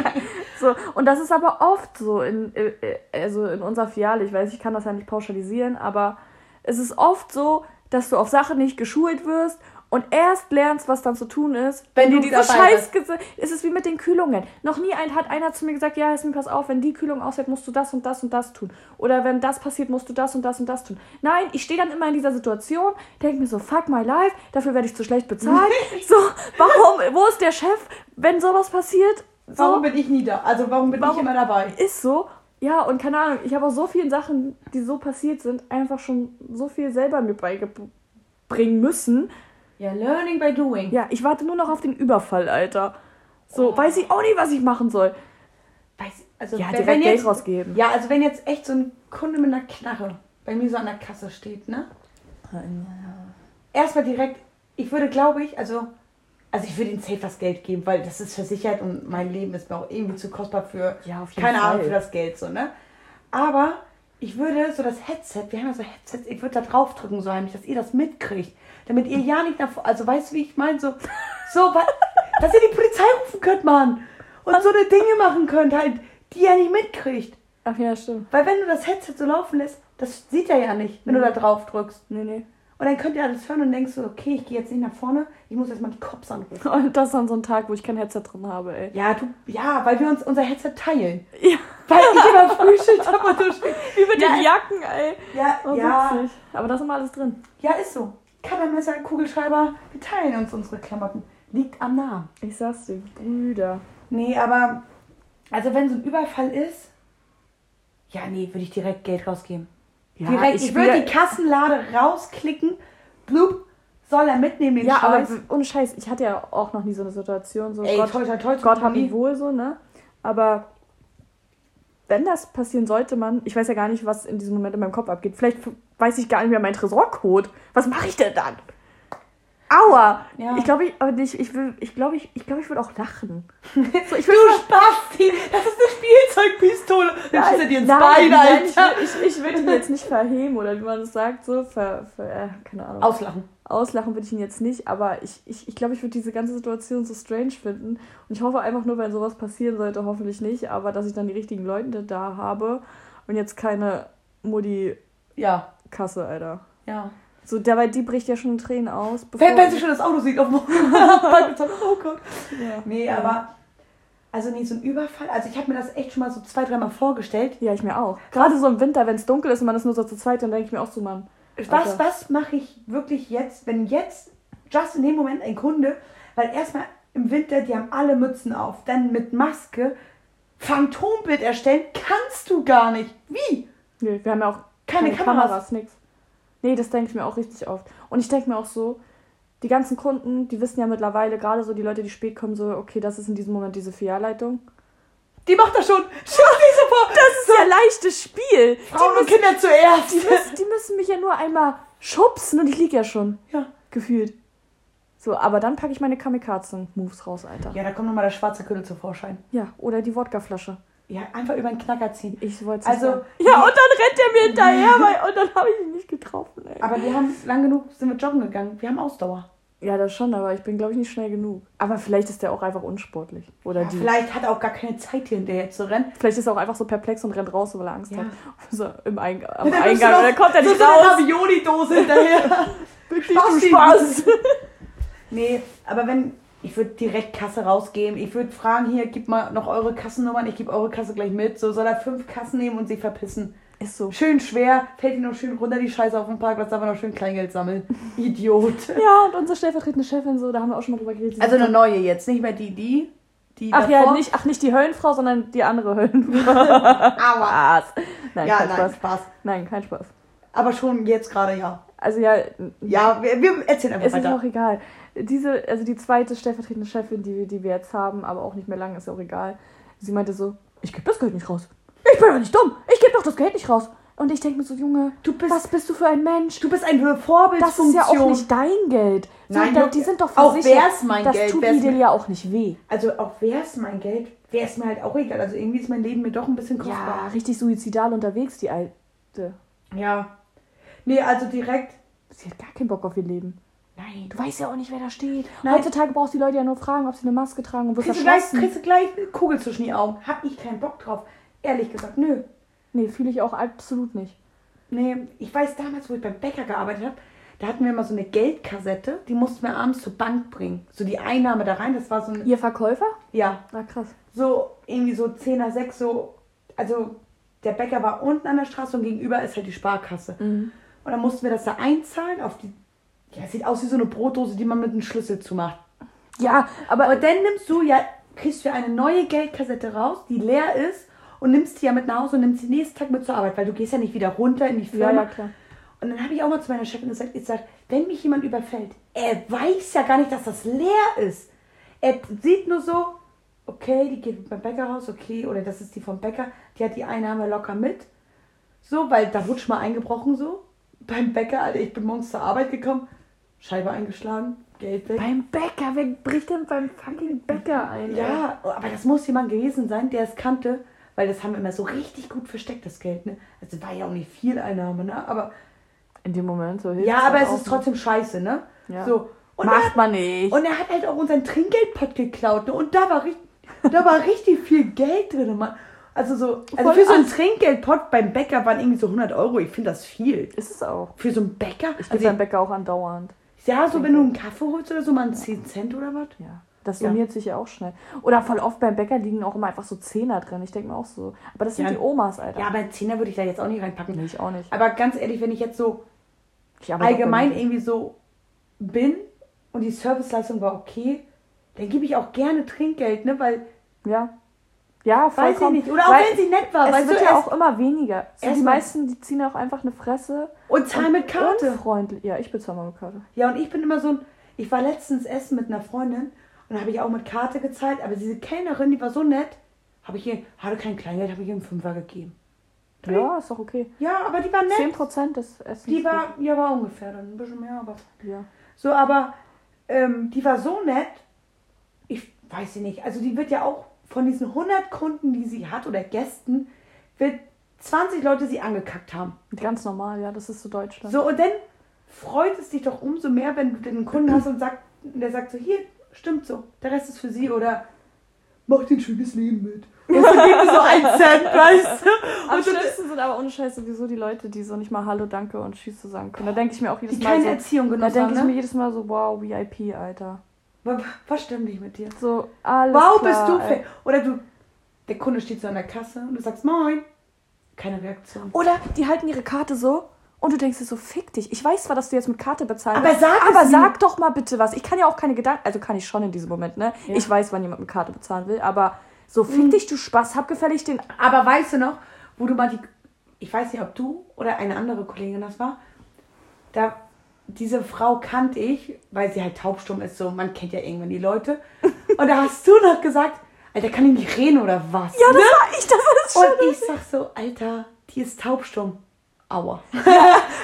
Speaker 3: so und das ist aber oft so in, äh, äh, also in unserer Filiale. Ich weiß, ich kann das ja nicht pauschalisieren, aber es ist oft so, dass du auf Sachen nicht geschult wirst und erst lernst, was dann zu tun ist,
Speaker 2: Wenn
Speaker 3: wenn,
Speaker 2: du
Speaker 3: diese Scheiß ist es wie mit den Kühlungen. Noch nie ein, hat einer zu mir gesagt, ja, Jasmin, pass auf, wenn die Kühlung ausfällt, musst du das und das und das tun. Oder wenn das passiert, musst du das und das und das tun. Nein, ich stehe dann immer in dieser Situation, denke mir so, fuck my life, dafür werde ich zu schlecht bezahlt. so, warum, wo ist der Chef, wenn sowas passiert? So,
Speaker 2: Warum bin ich nie da? Also warum bin ich
Speaker 3: Warum-
Speaker 2: immer dabei?
Speaker 3: ist so. Ja, und keine Ahnung, ich habe auch so vielen Sachen, die so passiert sind, einfach schon so viel selber mir beibringen müssen.
Speaker 2: Ja, learning by doing.
Speaker 3: Ja, ich warte nur noch auf den Überfall, Alter. So,
Speaker 2: Oh.
Speaker 3: weiß ich auch nicht, was ich machen soll.
Speaker 2: Weiß, also
Speaker 3: Ja, direkt
Speaker 2: wenn
Speaker 3: Geld
Speaker 2: jetzt,
Speaker 3: rausgeben.
Speaker 2: Ja, also wenn jetzt echt so ein Kunde mit einer Knarre bei mir so an der Kasse steht, ne? Erstmal direkt, ich würde, glaube ich, also, also ich würde ihm safe das Geld geben, weil das ist versichert und mein Leben ist mir auch irgendwie zu kostbar für,
Speaker 3: Ja, auf jeden
Speaker 2: keine
Speaker 3: Fall.
Speaker 2: Ahnung, für das Geld, so, ne? Aber ich würde so das Headset, wir haben ja so Headsets, ich würde da draufdrücken, so heimlich, dass ihr das mitkriegt. Damit ihr ja nicht davor, also weißt du, wie ich meine? So, so, dass ihr die Polizei rufen könnt, Mann. Und so eine Dinge machen könnt, halt, die ihr nicht mitkriegt.
Speaker 3: Ach ja, stimmt.
Speaker 2: Weil wenn du das Headset so laufen lässt, das sieht er ja nicht, wenn du da drauf drückst.
Speaker 3: Nee, nee.
Speaker 2: Und dann könnt ihr alles hören und denkst so, okay, ich gehe jetzt nicht nach vorne, ich muss erstmal die Cops anrufen.
Speaker 3: Und das ist dann so ein Tag, wo ich kein Headset drin habe, ey.
Speaker 2: Ja, du, ja, weil wir uns unser Headset teilen.
Speaker 3: Ja.
Speaker 2: Weil ich immer Frühschicht habe und du
Speaker 3: mit
Speaker 2: Ja.
Speaker 3: den Jacken, ey.
Speaker 2: Ja,
Speaker 3: Oh,
Speaker 2: ja,
Speaker 3: witzig. Aber da ist immer alles drin.
Speaker 2: ja, ist so. Kammermesser, Kugelschreiber, wir teilen uns unsere Klamotten. Liegt am Namen.
Speaker 3: Ich sag's dir, Brüder.
Speaker 2: Nee, aber, also wenn so ein Überfall ist, ja, nee, würde ich direkt Geld rausgeben.
Speaker 3: Ja,
Speaker 2: direkt, ich,
Speaker 3: will-
Speaker 2: würde die Kassenlade rausklicken, blub, soll er mitnehmen, den
Speaker 3: Ja, aber
Speaker 2: Scheiß.
Speaker 3: ohne Scheiß, ich hatte ja auch noch nie so eine Situation. So
Speaker 2: Ey,
Speaker 3: Gott,
Speaker 2: toll, toll, toll.
Speaker 3: Gott hab
Speaker 2: nie.
Speaker 3: mich wohl so, ne? Aber wenn das passieren sollte, man, ich weiß ja gar nicht, was in diesem Moment in meinem Kopf abgeht. Vielleicht weiß ich gar nicht mehr meinen Tresorcode. Was mache ich denn dann? Aua!
Speaker 2: Ja.
Speaker 3: Ich glaube, ich, ich will, ich glaube, ich, ich glaube, ich würde auch lachen. So, ich
Speaker 2: Du Spasti, das ist eine Spielzeugpistole. Dann schießt er dir ins
Speaker 3: nein,
Speaker 2: Bein,
Speaker 3: nein, ich,
Speaker 2: Alter.
Speaker 3: ich, ich würde ihn jetzt nicht verheben oder wie man es sagt, so, ver, ver, äh, keine Ahnung.
Speaker 2: Auslachen.
Speaker 3: Auslachen würde ich ihn jetzt nicht, aber ich, ich, ich glaube, ich würde diese ganze Situation so strange finden. Und ich hoffe einfach nur, wenn sowas passieren sollte, hoffentlich nicht, aber dass ich dann die richtigen Leute da habe und jetzt keine Mutti-Kasse,
Speaker 2: Ja,
Speaker 3: Alter.
Speaker 2: ja.
Speaker 3: So, dabei, die bricht ja schon Tränen aus. bevor-
Speaker 2: Wenn, wenn sie schon das Auto sieht auf dem Oh Gott.
Speaker 3: ja.
Speaker 2: Nee,
Speaker 3: ja.
Speaker 2: aber, also nee, so ein Überfall. Also ich habe mir das echt schon mal so zwei, dreimal vorgestellt.
Speaker 3: Ja, ich mir auch. Gerade so im Winter, wenn es dunkel ist und man ist nur so zu zweit, dann denke ich mir auch so, Mann.
Speaker 2: Was, was mache ich wirklich jetzt, wenn jetzt, just in dem Moment ein Kunde, weil erstmal im Winter, die haben alle Mützen auf, dann mit Maske, Phantombild erstellen, kannst du gar nicht. Wie?
Speaker 3: Nee, wir haben ja auch
Speaker 2: Keine
Speaker 3: keine,
Speaker 2: Kameras.
Speaker 3: Kameras, nix. Nee, das denke ich mir auch richtig oft. Und ich denke mir auch so, die ganzen Kunden, die wissen ja mittlerweile, gerade so die Leute, die spät kommen, so, okay, das ist in diesem Moment diese Filialleitung.
Speaker 2: Die macht das schon. Schau die sofort.
Speaker 3: Das ist ja leichtes Spiel.
Speaker 2: Frauen
Speaker 3: die,
Speaker 2: und Kinder zuerst.
Speaker 3: die, müssen, die müssen mich ja nur einmal schubsen und ich lieg ja schon,
Speaker 2: ja.
Speaker 3: gefühlt. So, aber dann packe ich meine Kamikazen-Moves raus, Alter.
Speaker 2: ja, da kommt nochmal der schwarze Köder zum Vorschein.
Speaker 3: Ja, oder die Wodkaflasche.
Speaker 2: Ja, einfach über den Knacker ziehen.
Speaker 3: Ich wollte
Speaker 2: Also,
Speaker 3: sagen. Ja, und dann rennt er mir hinterher, weil, und dann habe ich ihn nicht getroffen, ey.
Speaker 2: Aber wir haben lang genug, sind wir joggen gegangen. Wir haben Ausdauer.
Speaker 3: Ja, das schon, aber ich bin, glaube ich, nicht schnell genug. Aber vielleicht ist der auch einfach unsportlich. Oder
Speaker 2: Ja,
Speaker 3: die.
Speaker 2: vielleicht hat er auch gar keine Zeit, hier hinterher zu rennen.
Speaker 3: Vielleicht ist er auch einfach so perplex und rennt raus, weil er Angst
Speaker 2: Ja.
Speaker 3: hat. So im Eing am
Speaker 2: Dann
Speaker 3: Eingang. Und dann kommt er nicht
Speaker 2: so eine
Speaker 3: raus.
Speaker 2: Ravioli-Dose hinterher.
Speaker 3: Wirklich,
Speaker 2: Spaß,
Speaker 3: Spaß.
Speaker 2: nee, aber wenn, ich würde direkt Kasse rausgeben. Ich würde fragen, hier, gib mal noch eure Kassennummern. Ich gebe eure Kasse gleich mit. So soll er fünf Kassen nehmen und sie verpissen.
Speaker 3: Ist so.
Speaker 2: Schön schwer, fällt ihm noch schön runter die Scheiße auf dem Parkplatz, aber noch schön Kleingeld sammeln. Idiot.
Speaker 3: Ja, und unsere stellvertretende Chefin, so, da haben wir auch schon mal drüber geredet.
Speaker 2: Also eine neue jetzt, nicht mehr die, die. die
Speaker 3: Ach ja,
Speaker 2: davor.
Speaker 3: nicht, ach, nicht die Höllenfrau, sondern die andere Höllenfrau.
Speaker 2: Aua.
Speaker 3: Spaß. Nein,
Speaker 2: Ja,
Speaker 3: kein
Speaker 2: nein,
Speaker 3: Spaß.
Speaker 2: Spaß.
Speaker 3: Nein, kein Spaß.
Speaker 2: Aber schon jetzt gerade, ja.
Speaker 3: Also ja,
Speaker 2: Ja, wir, wir erzählen einfach
Speaker 3: es ist
Speaker 2: weiter.
Speaker 3: auch egal. Diese, also die zweite stellvertretende Chefin, die, die wir jetzt haben, aber auch nicht mehr lange, ist ja auch egal. Sie meinte so, ich gebe das Geld nicht raus. Ich bin doch nicht dumm. Ich gebe doch das Geld nicht raus. Und ich denke mir so, Junge,
Speaker 2: Du bist-
Speaker 3: was bist du für ein Mensch?
Speaker 2: Du bist eine
Speaker 3: Das
Speaker 2: Vorbildfunktion.
Speaker 3: ist ja auch nicht dein Geld. So,
Speaker 2: Nein,
Speaker 3: da, die sind doch
Speaker 2: auch
Speaker 3: versichert.
Speaker 2: wär's mein
Speaker 3: das
Speaker 2: Geld,
Speaker 3: tut
Speaker 2: wär's
Speaker 3: Lidl
Speaker 2: mein-
Speaker 3: ja auch nicht weh.
Speaker 2: Also auch wär's mein Geld, wär's mir halt auch egal. Also irgendwie ist mein Leben mir doch ein bisschen
Speaker 3: Ja,
Speaker 2: kostbar.
Speaker 3: richtig suizidal unterwegs, die Alte.
Speaker 2: Ja. Nee, also direkt.
Speaker 3: Sie hat gar keinen Bock auf ihr Leben.
Speaker 2: Nein.
Speaker 3: Du weißt ja auch nicht, wer da steht.
Speaker 2: Nein.
Speaker 3: Heutzutage brauchst du die Leute ja nur fragen, ob sie eine Maske tragen und wirst
Speaker 2: Kriegst du, gleich, kriegst du gleich eine Kugel zwischen die Augen. Hab ich keinen Bock drauf. Ehrlich gesagt, nö.
Speaker 3: Nee, fühle ich auch absolut nicht.
Speaker 2: Nee, ich weiß damals, wo ich beim Bäcker gearbeitet habe, da hatten wir immer so eine Geldkassette, die mussten wir abends zur Bank bringen. So die Einnahme da rein, das war so ein,
Speaker 3: Ihr Verkäufer?
Speaker 2: ja,
Speaker 3: Na krass.
Speaker 2: so irgendwie so 10er, 6, so, also der Bäcker war unten an der Straße und gegenüber ist halt die Sparkasse.
Speaker 3: Mhm.
Speaker 2: Und dann mussten wir das da einzahlen auf die, ja, sieht aus wie so eine Brotdose, die man mit einem Schlüssel zumacht.
Speaker 3: Ja, aber
Speaker 2: Aber dann nimmst du ja, kriegst du eine neue Geldkassette raus, die leer ist und nimmst die ja mit nach Hause und nimmst die nächsten Tag mit zur Arbeit, weil du gehst ja nicht wieder runter in die Firma.
Speaker 3: ja, klar.
Speaker 2: Und dann habe ich auch mal zu meiner Chefin gesagt, ich sag, wenn mich jemand überfällt, er weiß ja gar nicht, dass das leer ist. Er sieht nur so, okay, die geht beim Bäcker raus, okay, oder das ist die vom Bäcker, die hat die Einnahme locker mit. So, weil da wurde schon mal eingebrochen so. Beim Bäcker, Alter, ich bin morgens zur Arbeit gekommen, Scheibe eingeschlagen, Geld weg.
Speaker 3: Beim Bäcker, wer bricht denn beim fucking Bäcker ein?
Speaker 2: Ja, aber das muss jemand gewesen sein, der es kannte, weil das haben wir immer so richtig gut versteckt, das Geld, ne? Also war ja auch nicht viel Einnahme, ne? Aber
Speaker 3: In dem Moment so
Speaker 2: ja, aber
Speaker 3: halt
Speaker 2: es ist trotzdem scheiße, ne?
Speaker 3: Ja.
Speaker 2: So. Und
Speaker 3: Macht
Speaker 2: er,
Speaker 3: man nicht.
Speaker 2: und er hat halt auch unseren Trinkgeldpott geklaut, ne? Und da war richtig, da war richtig viel Geld drin, Mann. Also so, also
Speaker 3: Voll
Speaker 2: für so einen
Speaker 3: acht.
Speaker 2: Trinkgeldpot beim Bäcker waren irgendwie so 100 Euro. Ich finde das viel.
Speaker 3: Ist es auch.
Speaker 2: Für so einen Bäcker?
Speaker 3: Ich
Speaker 2: Also,
Speaker 3: beim Bäcker auch andauernd.
Speaker 2: ja, so wenn du einen Kaffee holst oder so, mal einen 10 Cent oder was?
Speaker 3: Ja. Das
Speaker 2: Ja.
Speaker 3: summiert sich ja auch schnell. Oder voll oft beim Bäcker liegen auch immer einfach so Zehner drin. Ich denke mir auch so. Aber das sind
Speaker 2: Ja.
Speaker 3: die Omas, Alter.
Speaker 2: Ja, aber Zehner würde ich da jetzt auch nicht reinpacken.
Speaker 3: Nee, ich auch nicht.
Speaker 2: Aber ganz ehrlich, wenn ich jetzt so
Speaker 3: Ich
Speaker 2: allgemein irgendwie so bin und die Serviceleistung war okay, dann gebe ich auch gerne Trinkgeld, ne? Weil,
Speaker 3: Ja. Ja,
Speaker 2: weiß ich
Speaker 3: vollkommen.
Speaker 2: nicht. Oder auch
Speaker 3: Weil
Speaker 2: wenn sie nett war,
Speaker 3: es
Speaker 2: weißt
Speaker 3: wird
Speaker 2: du,
Speaker 3: ja auch immer weniger. So, die meisten, die ziehen auch einfach eine Fresse.
Speaker 2: Und zahlen mit Karte.
Speaker 3: Unfreundlich. Ja, ich bezahle mal mit Karte.
Speaker 2: Ja, und ich bin immer so ein. Ich war letztens essen mit einer Freundin und da habe ich auch mit Karte gezahlt, aber diese Kellnerin, die war so nett, habe ich ihr, hatte kein Kleingeld, habe ich ihr einen Fünfer gegeben.
Speaker 3: Ja, ist doch okay.
Speaker 2: Ja, aber die war nett.
Speaker 3: 10% des Essens.
Speaker 2: Die war, ja, war ungefähr dann ein bisschen mehr, aber.
Speaker 3: Ja.
Speaker 2: So, aber ähm, die war so nett. Ich weiß sie nicht. Also die wird ja auch von diesen 100 Kunden, die sie hat oder Gästen, wird 20 Leute sie angekackt haben.
Speaker 3: Ganz normal, ja, das ist so Deutschland.
Speaker 2: So, und dann freut es dich doch umso mehr, wenn du den Kunden hast und sagt, der sagt so, hier, stimmt so, der Rest ist für sie oder mach dir ein schönes Leben mit. Und dann gibt es so einen Cent, weißt du?
Speaker 3: Am schlimmsten sind aber ohne Scheiß sowieso die Leute, die so nicht mal Hallo, Danke und Tschüss zu sagen können. Da denke ich mir auch jedes
Speaker 2: die
Speaker 3: Mal
Speaker 2: keine
Speaker 3: so,
Speaker 2: Erziehung
Speaker 3: da
Speaker 2: genossen
Speaker 3: denke ich
Speaker 2: haben,
Speaker 3: mir
Speaker 2: ne?
Speaker 3: jedes Mal so, wow, VIP, Alter.
Speaker 2: Was- stimmt nicht mit dir?
Speaker 3: So, alles
Speaker 2: Wow,
Speaker 3: klar,
Speaker 2: bist du fähig. Oder du, der Kunde steht so an der Kasse und du sagst Moin. Keine Reaktion.
Speaker 3: Oder die halten ihre Karte so und du denkst dir so, fick dich. Ich weiß zwar, dass du jetzt mit Karte bezahlen
Speaker 2: Aber
Speaker 3: willst,
Speaker 2: sag
Speaker 3: aber sag doch mal bitte was. Ich kann ja auch keine Gedanken, also kann ich schon in diesem Moment, ne?
Speaker 2: Ja.
Speaker 3: Ich weiß, wann jemand mit Karte bezahlen will, aber so, fick
Speaker 2: Mhm.
Speaker 3: dich, du Spaß, hab gefällig den.
Speaker 2: Aber weißt du noch, wo du mal die, ich weiß nicht, ob du oder eine andere Kollegin das war, da, diese Frau kannte ich, weil sie halt taubstumm ist, so, man kennt ja irgendwann die Leute. Und da hast du noch gesagt, Alter, kann ich nicht reden oder was?
Speaker 3: Ja, das war ich, das ist schon.
Speaker 2: Und ich sag so, Alter, die ist taubstumm. Aua.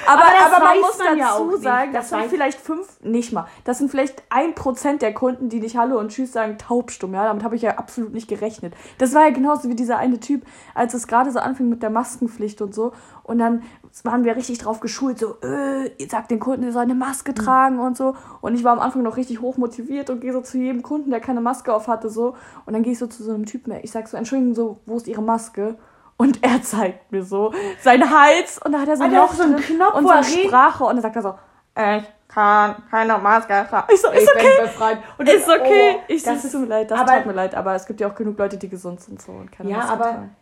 Speaker 3: Aber,
Speaker 2: Aber das
Speaker 3: aber man muss
Speaker 2: man ja
Speaker 3: dazu
Speaker 2: nicht.
Speaker 3: sagen,
Speaker 2: Das
Speaker 3: das, sind vielleicht fünf, nicht mal, das sind vielleicht ein Prozent der Kunden, die nicht Hallo und Tschüss sagen, taubstumm. Ja, damit habe ich ja absolut nicht gerechnet. Das war ja genauso wie dieser eine Typ, als es gerade so anfing mit der Maskenpflicht und so. Und dann waren wir richtig drauf geschult, so, äh, ihr sagt den Kunden, ihr soll eine Maske
Speaker 2: Mhm.
Speaker 3: tragen und so. Und ich war am Anfang noch richtig hoch motiviert und gehe so zu jedem Kunden, der keine Maske auf hatte, so. Und dann gehe ich so zu so einem Typen, ich sag so, Entschuldigung, so, wo ist ihre Maske? Und er zeigt mir so seinen Hals und da hat er so ein
Speaker 2: Ah,
Speaker 3: Loch
Speaker 2: so ein
Speaker 3: drin
Speaker 2: Knopf,
Speaker 3: und so eine. Sprache und dann sagt er so, ich kann keine Maske tragen. Ich so,
Speaker 2: Ich
Speaker 3: ist
Speaker 2: bin
Speaker 3: okay.
Speaker 2: befreit. Und
Speaker 3: Ist okay.
Speaker 2: oh,
Speaker 3: ich so,
Speaker 2: das
Speaker 3: es
Speaker 2: ist,
Speaker 3: tut mir leid, das
Speaker 2: aber-
Speaker 3: tut mir leid, aber es gibt ja auch genug Leute, die gesund sind so und keine
Speaker 2: Ja,
Speaker 3: Maske
Speaker 2: aber
Speaker 3: tragen.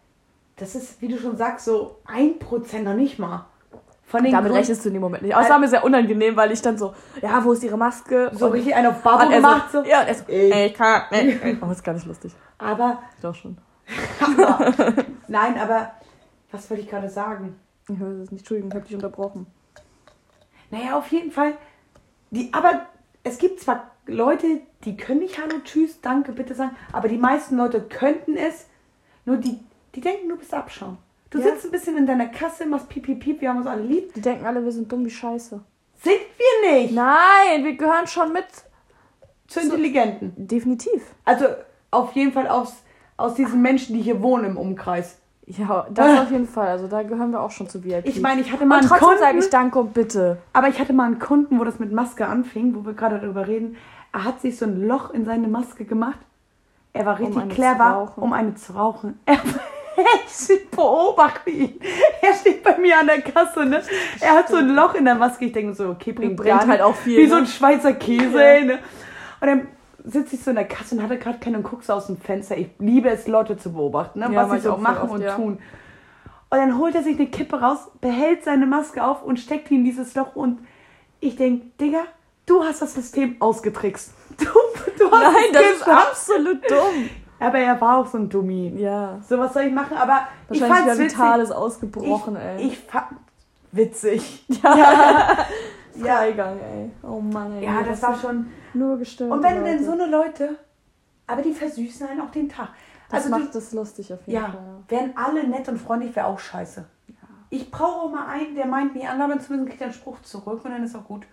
Speaker 2: das ist, wie du schon sagst, so ein Prozent noch nicht mal. Von den
Speaker 3: Damit
Speaker 2: Grund-
Speaker 3: rechnest du in dem Moment nicht. Aber es war mir sehr unangenehm, weil ich dann so, ja, wo ist ihre Maske?
Speaker 2: so
Speaker 3: und,
Speaker 2: richtig einen auf
Speaker 3: er
Speaker 2: gemacht.
Speaker 3: so, ja, und er so,
Speaker 2: Ich-
Speaker 3: ich kann, nee. Oh, das ist gar nicht lustig.
Speaker 2: Aber,
Speaker 3: Doch schon.
Speaker 2: nein, aber, was wollte ich gerade sagen?
Speaker 3: Ich höre es nicht. Entschuldigung, ich habe dich unterbrochen.
Speaker 2: Naja, auf jeden Fall. Die, aber es gibt zwar Leute, die können nicht Hallo, Tschüss, Danke, bitte sagen, aber die meisten Leute könnten es. Nur die, die denken, du bist Abschaum. Du
Speaker 3: Ja.
Speaker 2: sitzt ein bisschen in deiner Kasse, machst piep, piep, piep, wir haben uns alle lieb.
Speaker 3: Die denken alle, wir sind dumm wie Scheiße.
Speaker 2: Sind wir nicht
Speaker 3: Nein, wir gehören schon mit.
Speaker 2: zu Intelligenten.
Speaker 3: Definitiv.
Speaker 2: Also auf jeden Fall aus, aus diesen Menschen, die hier wohnen im Umkreis.
Speaker 3: Ja, das auf jeden Fall. Also da gehören wir auch schon zu VIP.
Speaker 2: Ich meine, ich hatte mal
Speaker 3: und
Speaker 2: einen Kunden,
Speaker 3: sage ich Danke und bitte.
Speaker 2: aber ich hatte mal einen Kunden, wo das mit Maske anfing, wo wir gerade darüber reden. Er hat sich so ein Loch in seine Maske gemacht. Er war richtig
Speaker 3: zu
Speaker 2: clever, um eine zu rauchen. Er, ich beobachte ihn. Er steht bei mir an der Kasse, ne? Er hat so ein Loch in der Maske. Ich denke so, okay, bringt,
Speaker 3: Bringt halt auch viel,
Speaker 2: Wie
Speaker 3: ne?
Speaker 2: so ein Schweizer Käse, ey, ne? Und dann sitze ich so in der Kasse und hatte gerade keinen und guckst aus dem Fenster. Ich liebe es, Leute zu beobachten, ne?
Speaker 3: Ja,
Speaker 2: was sie so machen
Speaker 3: oft,
Speaker 2: und
Speaker 3: ja.
Speaker 2: tun. Und dann holt er sich eine Kippe raus, behält seine Maske auf und steckt die in dieses Loch. Und ich denke, Digga, du hast das System ausgetrickst. Du, du hast
Speaker 3: Nein,
Speaker 2: es
Speaker 3: das ist absolut dumm.
Speaker 2: Aber er war auch so ein Dummi.
Speaker 3: Ja.
Speaker 2: So, was soll ich machen? Aber ich
Speaker 3: Wahrscheinlich
Speaker 2: fand's witzig.
Speaker 3: Vital ist ausgebrochen,
Speaker 2: ich,
Speaker 3: ey.
Speaker 2: Ich fand witzig.
Speaker 3: ja. Freigang, ey. Oh Mann, ey.
Speaker 2: Ja, das war schon.
Speaker 3: nur gestört.
Speaker 2: Und wenn denn so eine Leute, aber die versüßen einen auch den Tag.
Speaker 3: Das
Speaker 2: also
Speaker 3: macht
Speaker 2: du,
Speaker 3: es lustig auf jeden
Speaker 2: ja,
Speaker 3: Fall.
Speaker 2: wären alle nett und freundlich, wäre auch scheiße. Ich brauche auch mal einen, der meint, mich anlabern zu müssen, kriegt einen Spruch zurück und dann ist auch gut.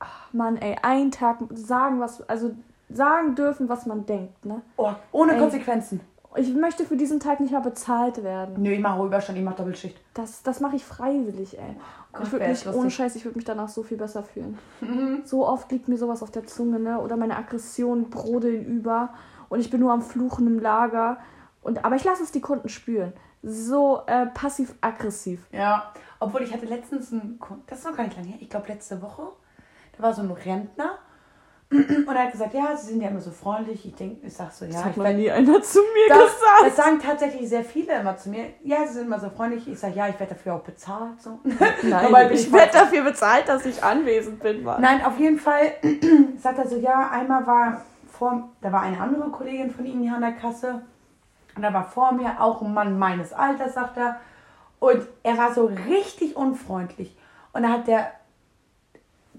Speaker 3: Ach, Mann, ey, einen Tag sagen, was, also sagen dürfen, was man denkt, ne?
Speaker 2: Oh, ohne
Speaker 3: Ey.
Speaker 2: Konsequenzen.
Speaker 3: Ich möchte für diesen Tag nicht mal bezahlt werden.
Speaker 2: Nö, ich mache Überstand, ich mache Doppelschicht.
Speaker 3: Das, das mache ich freiwillig, ey.
Speaker 2: Gott,
Speaker 3: ich würde mich, ohne. Scheiß, ich würde mich danach so viel besser fühlen. So oft liegt mir sowas auf der Zunge, ne? Oder meine Aggressionen brodeln über und ich bin nur am Fluchen im Lager Und, aber ich lasse es die Kunden spüren. So äh, passiv-aggressiv.
Speaker 2: Ja, obwohl ich hatte letztens einen Kunden, das ist noch gar nicht lange her, ich glaube letzte Woche, da war so ein Rentner und er hat gesagt, ja, sie sind ja immer so freundlich. Ich denke, ich sag so, ja.
Speaker 3: Das hat
Speaker 2: ich werd-
Speaker 3: nie einer zu mir
Speaker 2: das,
Speaker 3: gesagt.
Speaker 2: das sagen tatsächlich sehr viele immer zu mir. Ja, sie sind immer so freundlich. Ich sage, ja, ich werde dafür auch bezahlt. So.
Speaker 3: Nein, ich
Speaker 2: voll-
Speaker 3: werde dafür bezahlt, dass ich anwesend bin, Mann.
Speaker 2: Nein, auf jeden Fall sagt er so, ja, einmal war vor, da war eine andere Kollegin von ihm hier an der Kasse und da war vor mir auch ein Mann meines Alters, sagt er. Und er war so richtig unfreundlich. Und da hat der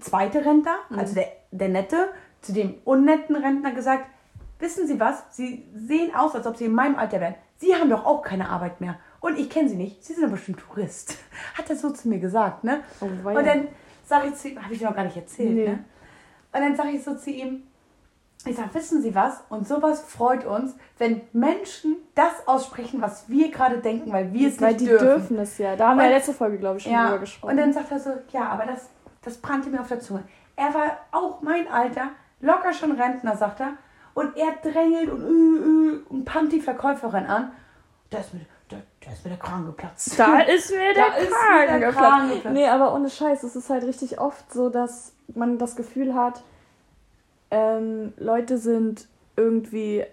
Speaker 2: zweite Rentner, also der, der nette, zu dem unnetten Rentner gesagt, wissen Sie was, Sie sehen aus, als ob Sie in meinem Alter wären. Sie haben doch auch keine Arbeit mehr. Und ich kenne Sie nicht. Sie sind doch bestimmt Tourist. Hat er so zu mir gesagt, ne?
Speaker 3: Oh,
Speaker 2: und dann sage ich zu ihm, habe ich dir noch gar nicht erzählt,
Speaker 3: Nee.
Speaker 2: ne? Und dann sage ich so zu ihm, ich sage, wissen Sie was? Und sowas freut uns, wenn Menschen das aussprechen, was wir gerade denken, weil wir es
Speaker 3: Weil
Speaker 2: nicht
Speaker 3: die
Speaker 2: dürfen.
Speaker 3: dürfen es ja. Da haben wir
Speaker 2: Und-
Speaker 3: ja letzte Folge, glaube ich, schon
Speaker 2: Ja,
Speaker 3: drüber gesprochen.
Speaker 2: und dann sagt er so, ja, aber das, das brannte mir auf der Zunge. Er war auch mein Alter, locker schon Rentner, sagt er. Und er drängelt und, äh, äh, und pumpt die Verkäuferin an. Da ist mir, da, da ist mir der Kragen geplatzt.
Speaker 3: Da ist mir der
Speaker 2: Da ist mir
Speaker 3: Kragen
Speaker 2: der
Speaker 3: geplatzt.
Speaker 2: Kragen geplatzt.
Speaker 3: Nee, aber ohne Scheiß, es ist halt richtig oft so, dass man das Gefühl hat, ähm, Leute sind irgendwie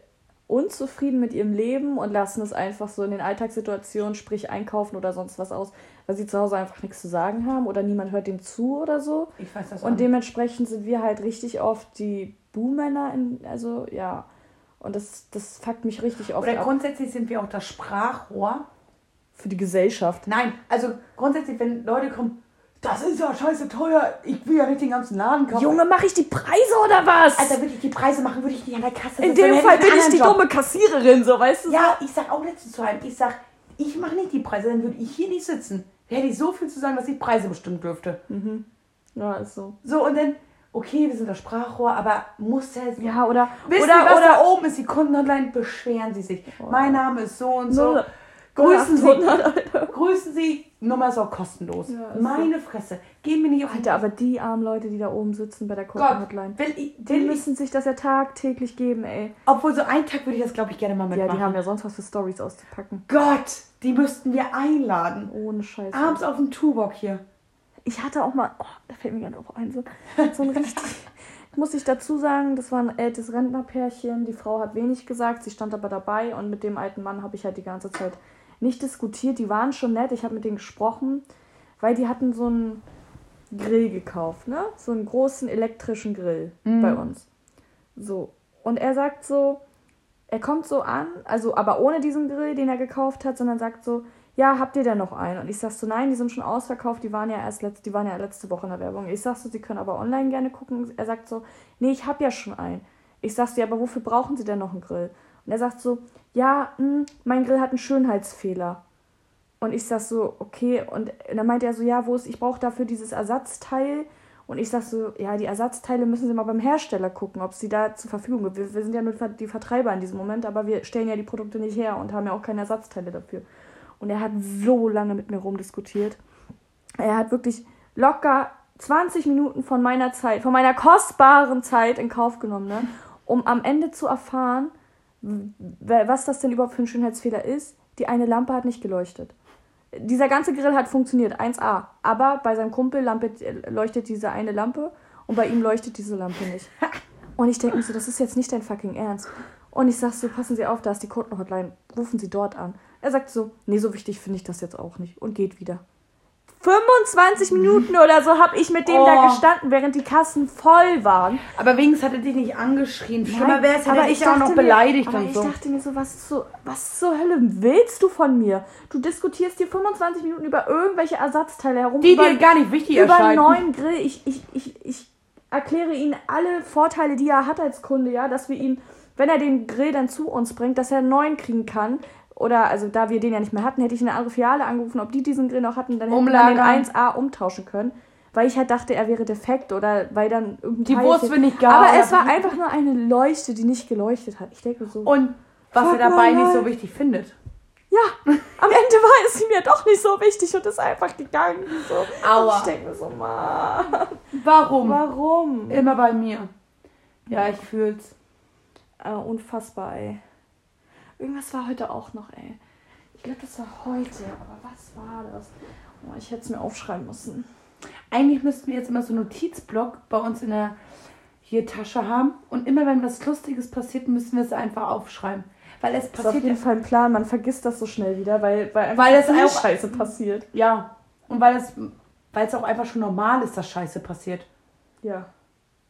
Speaker 3: unzufrieden mit ihrem Leben und lassen es einfach so in den Alltagssituationen, sprich einkaufen oder sonst was aus, weil sie zu Hause einfach nichts zu sagen haben oder niemand hört dem zu oder so.
Speaker 2: Ich weiß das auch
Speaker 3: Und
Speaker 2: nicht.
Speaker 3: dementsprechend sind wir halt richtig oft die Buhmänner, in, also ja. Und das, das fuckt mich richtig oft
Speaker 2: Oder
Speaker 3: ab.
Speaker 2: grundsätzlich sind wir auch das Sprachrohr.
Speaker 3: Für die Gesellschaft.
Speaker 2: Nein, also grundsätzlich, wenn Leute kommen, das ist ja scheiße teuer, ich will ja nicht den ganzen Laden kaufen.
Speaker 3: Junge, mache ich die Preise oder was?
Speaker 2: Alter, würde ich die Preise machen, würde ich nicht an der Kasse
Speaker 3: In
Speaker 2: sitzen,
Speaker 3: dem Fall
Speaker 2: einen
Speaker 3: bin ich die
Speaker 2: Job.
Speaker 3: dumme Kassiererin, so weißt du?
Speaker 2: Ja, ich sag auch letztens zu einem, ich sag, ich mache nicht die Preise, dann würde ich hier nicht sitzen. Da hätte ich so viel zu sagen, dass ich Preise bestimmen dürfte.
Speaker 3: Ja, ist so.
Speaker 2: So, und dann, okay, wir sind das Sprachrohr, aber muss der so.
Speaker 3: Ja, oder
Speaker 2: Wisst
Speaker 3: oder
Speaker 2: ihr, was
Speaker 3: oder
Speaker 2: da oben ist? Die Kundenhotline, beschweren Sie sich. Mein Name ist so und so. Grüßen Sie,
Speaker 3: 800, Alter.
Speaker 2: grüßen Sie, Nummer auch kostenlos.
Speaker 3: Ja,
Speaker 2: Meine Fresse, gehen mir nicht auf
Speaker 3: Alter, aber die armen Leute, die da oben sitzen bei der
Speaker 2: ich,
Speaker 3: die
Speaker 2: will ich,
Speaker 3: müssen sich das ja tagtäglich geben, ey.
Speaker 2: obwohl so einen Tag würde ich das, glaube ich, gerne mal
Speaker 3: Ja,
Speaker 2: mitmachen.
Speaker 3: die haben ja sonst was für Stories auszupacken.
Speaker 2: Gott, die müssten wir einladen.
Speaker 3: Ohne Scheiß.
Speaker 2: Abends auf dem Tubok hier.
Speaker 3: Ich hatte auch mal, oh, da fällt mir gerade auch ein, so, so ein richtig, muss ich dazu sagen, das war ein ältes Rentnerpärchen. Die Frau hat wenig gesagt, sie stand aber dabei und mit dem alten Mann habe ich halt die ganze Zeit nicht diskutiert. Die waren schon nett, ich habe mit denen gesprochen, weil die hatten so einen Grill gekauft, ne? So einen großen elektrischen Grill bei uns. So. Und er sagt so, er kommt so an, also aber ohne diesen Grill, den er gekauft hat, sondern sagt so, ja, habt ihr denn noch einen? Und ich sag so, nein, die sind schon ausverkauft, die waren ja erst letzt, die waren ja letzte Woche in der Werbung. Ich sag so, sie können aber online gerne gucken. Er sagt so, nee, ich hab ja schon einen. Ich sag so, ja, aber wofür brauchen sie denn noch einen Grill? Und er sagt so, ja, mh, mein Grill hat einen Schönheitsfehler. Und ich sag so, okay. Und dann meint er so, ja, wo ist, ich brauche dafür dieses Ersatzteil. Und ich sag so, ja, die Ersatzteile müssen Sie mal beim Hersteller gucken, ob sie da zur Verfügung sind. Wir, wir sind ja nur die Vertreiber in diesem Moment, aber wir stellen ja die Produkte nicht her und haben ja auch keine Ersatzteile dafür. Und er hat so lange mit mir rumdiskutiert. Er hat wirklich locker 20 Minuten von meiner Zeit, von meiner kostbaren Zeit in Kauf genommen, ne? um am Ende zu erfahren, was das denn überhaupt für ein Schönheitsfehler ist. Die eine Lampe hat nicht geleuchtet. Dieser ganze Grill hat funktioniert, 1A. Aber bei seinem Kumpel lampe, leuchtet diese eine Lampe und bei ihm leuchtet diese Lampe nicht. Und ich denke mir so, das ist jetzt nicht dein fucking Ernst. Und ich sag so, passen Sie auf, da ist die Kundenhotline, rufen Sie dort an. Er sagt so, nee, so wichtig finde ich das jetzt auch nicht und geht wieder. 25 Minuten oder so habe ich mit dem da
Speaker 2: Oh.
Speaker 3: gestanden, während die Kassen voll waren.
Speaker 2: Aber wenigstens hat er dich nicht angeschrien. Schlimmer wäre es, hätte er
Speaker 3: ich
Speaker 2: auch noch
Speaker 3: mir-
Speaker 2: beleidigt
Speaker 3: aber
Speaker 2: und
Speaker 3: ich
Speaker 2: so.
Speaker 3: dachte mir so, was zur, was zur Hölle willst du von mir? Du diskutierst hier 25 Minuten über irgendwelche Ersatzteile herum.
Speaker 2: Die
Speaker 3: über,
Speaker 2: dir gar nicht wichtig
Speaker 3: über
Speaker 2: erscheinen.
Speaker 3: einen neuen Grill. Ich, ich, ich, ich erkläre Ihnen alle Vorteile, die er hat als Kunde, ja, dass wir ihn, wenn er den Grill dann zu uns bringt, dass er einen neuen kriegen kann. Oder, also da wir den ja nicht mehr hatten, hätte ich eine andere Filiale angerufen, ob die diesen Grill noch hatten, dann hätten wir den
Speaker 2: Umlagern.
Speaker 3: 1A umtauschen können. Weil ich halt dachte, er wäre defekt oder weil dann irgendein
Speaker 2: Die
Speaker 3: Teil
Speaker 2: Wurst wird nicht gar.
Speaker 3: Aber es war einfach nur eine Leuchte, die nicht geleuchtet hat. Ich denke so.
Speaker 2: Und was er dabei nicht so wichtig findet.
Speaker 3: ja, am Ende war es ja doch nicht so wichtig und ist einfach gegangen. So.
Speaker 2: Aua.
Speaker 3: Und ich denke mir so, Mann,
Speaker 2: Warum?
Speaker 3: warum?
Speaker 2: Immer bei mir. Ja, ich fühl's.
Speaker 3: Äh, unfassbar, ey. Irgendwas war heute auch noch, ey. Ich glaube, das war heute, aber was war das? Oh, ich hätte es mir aufschreiben müssen.
Speaker 2: Eigentlich müssten wir jetzt immer so einen Notizblock bei uns in der hier Tasche haben. Und immer wenn was Lustiges passiert, müssen wir es einfach aufschreiben. Weil es
Speaker 3: Das ist auf
Speaker 2: passiert
Speaker 3: jeden Fall ein Plan. Man vergisst das so schnell wieder, weil, weil einfach
Speaker 2: Weil es auch-
Speaker 3: Scheiße passiert.
Speaker 2: Ja. Und weil es, weil es auch einfach schon normal ist, dass Scheiße passiert.
Speaker 3: Ja.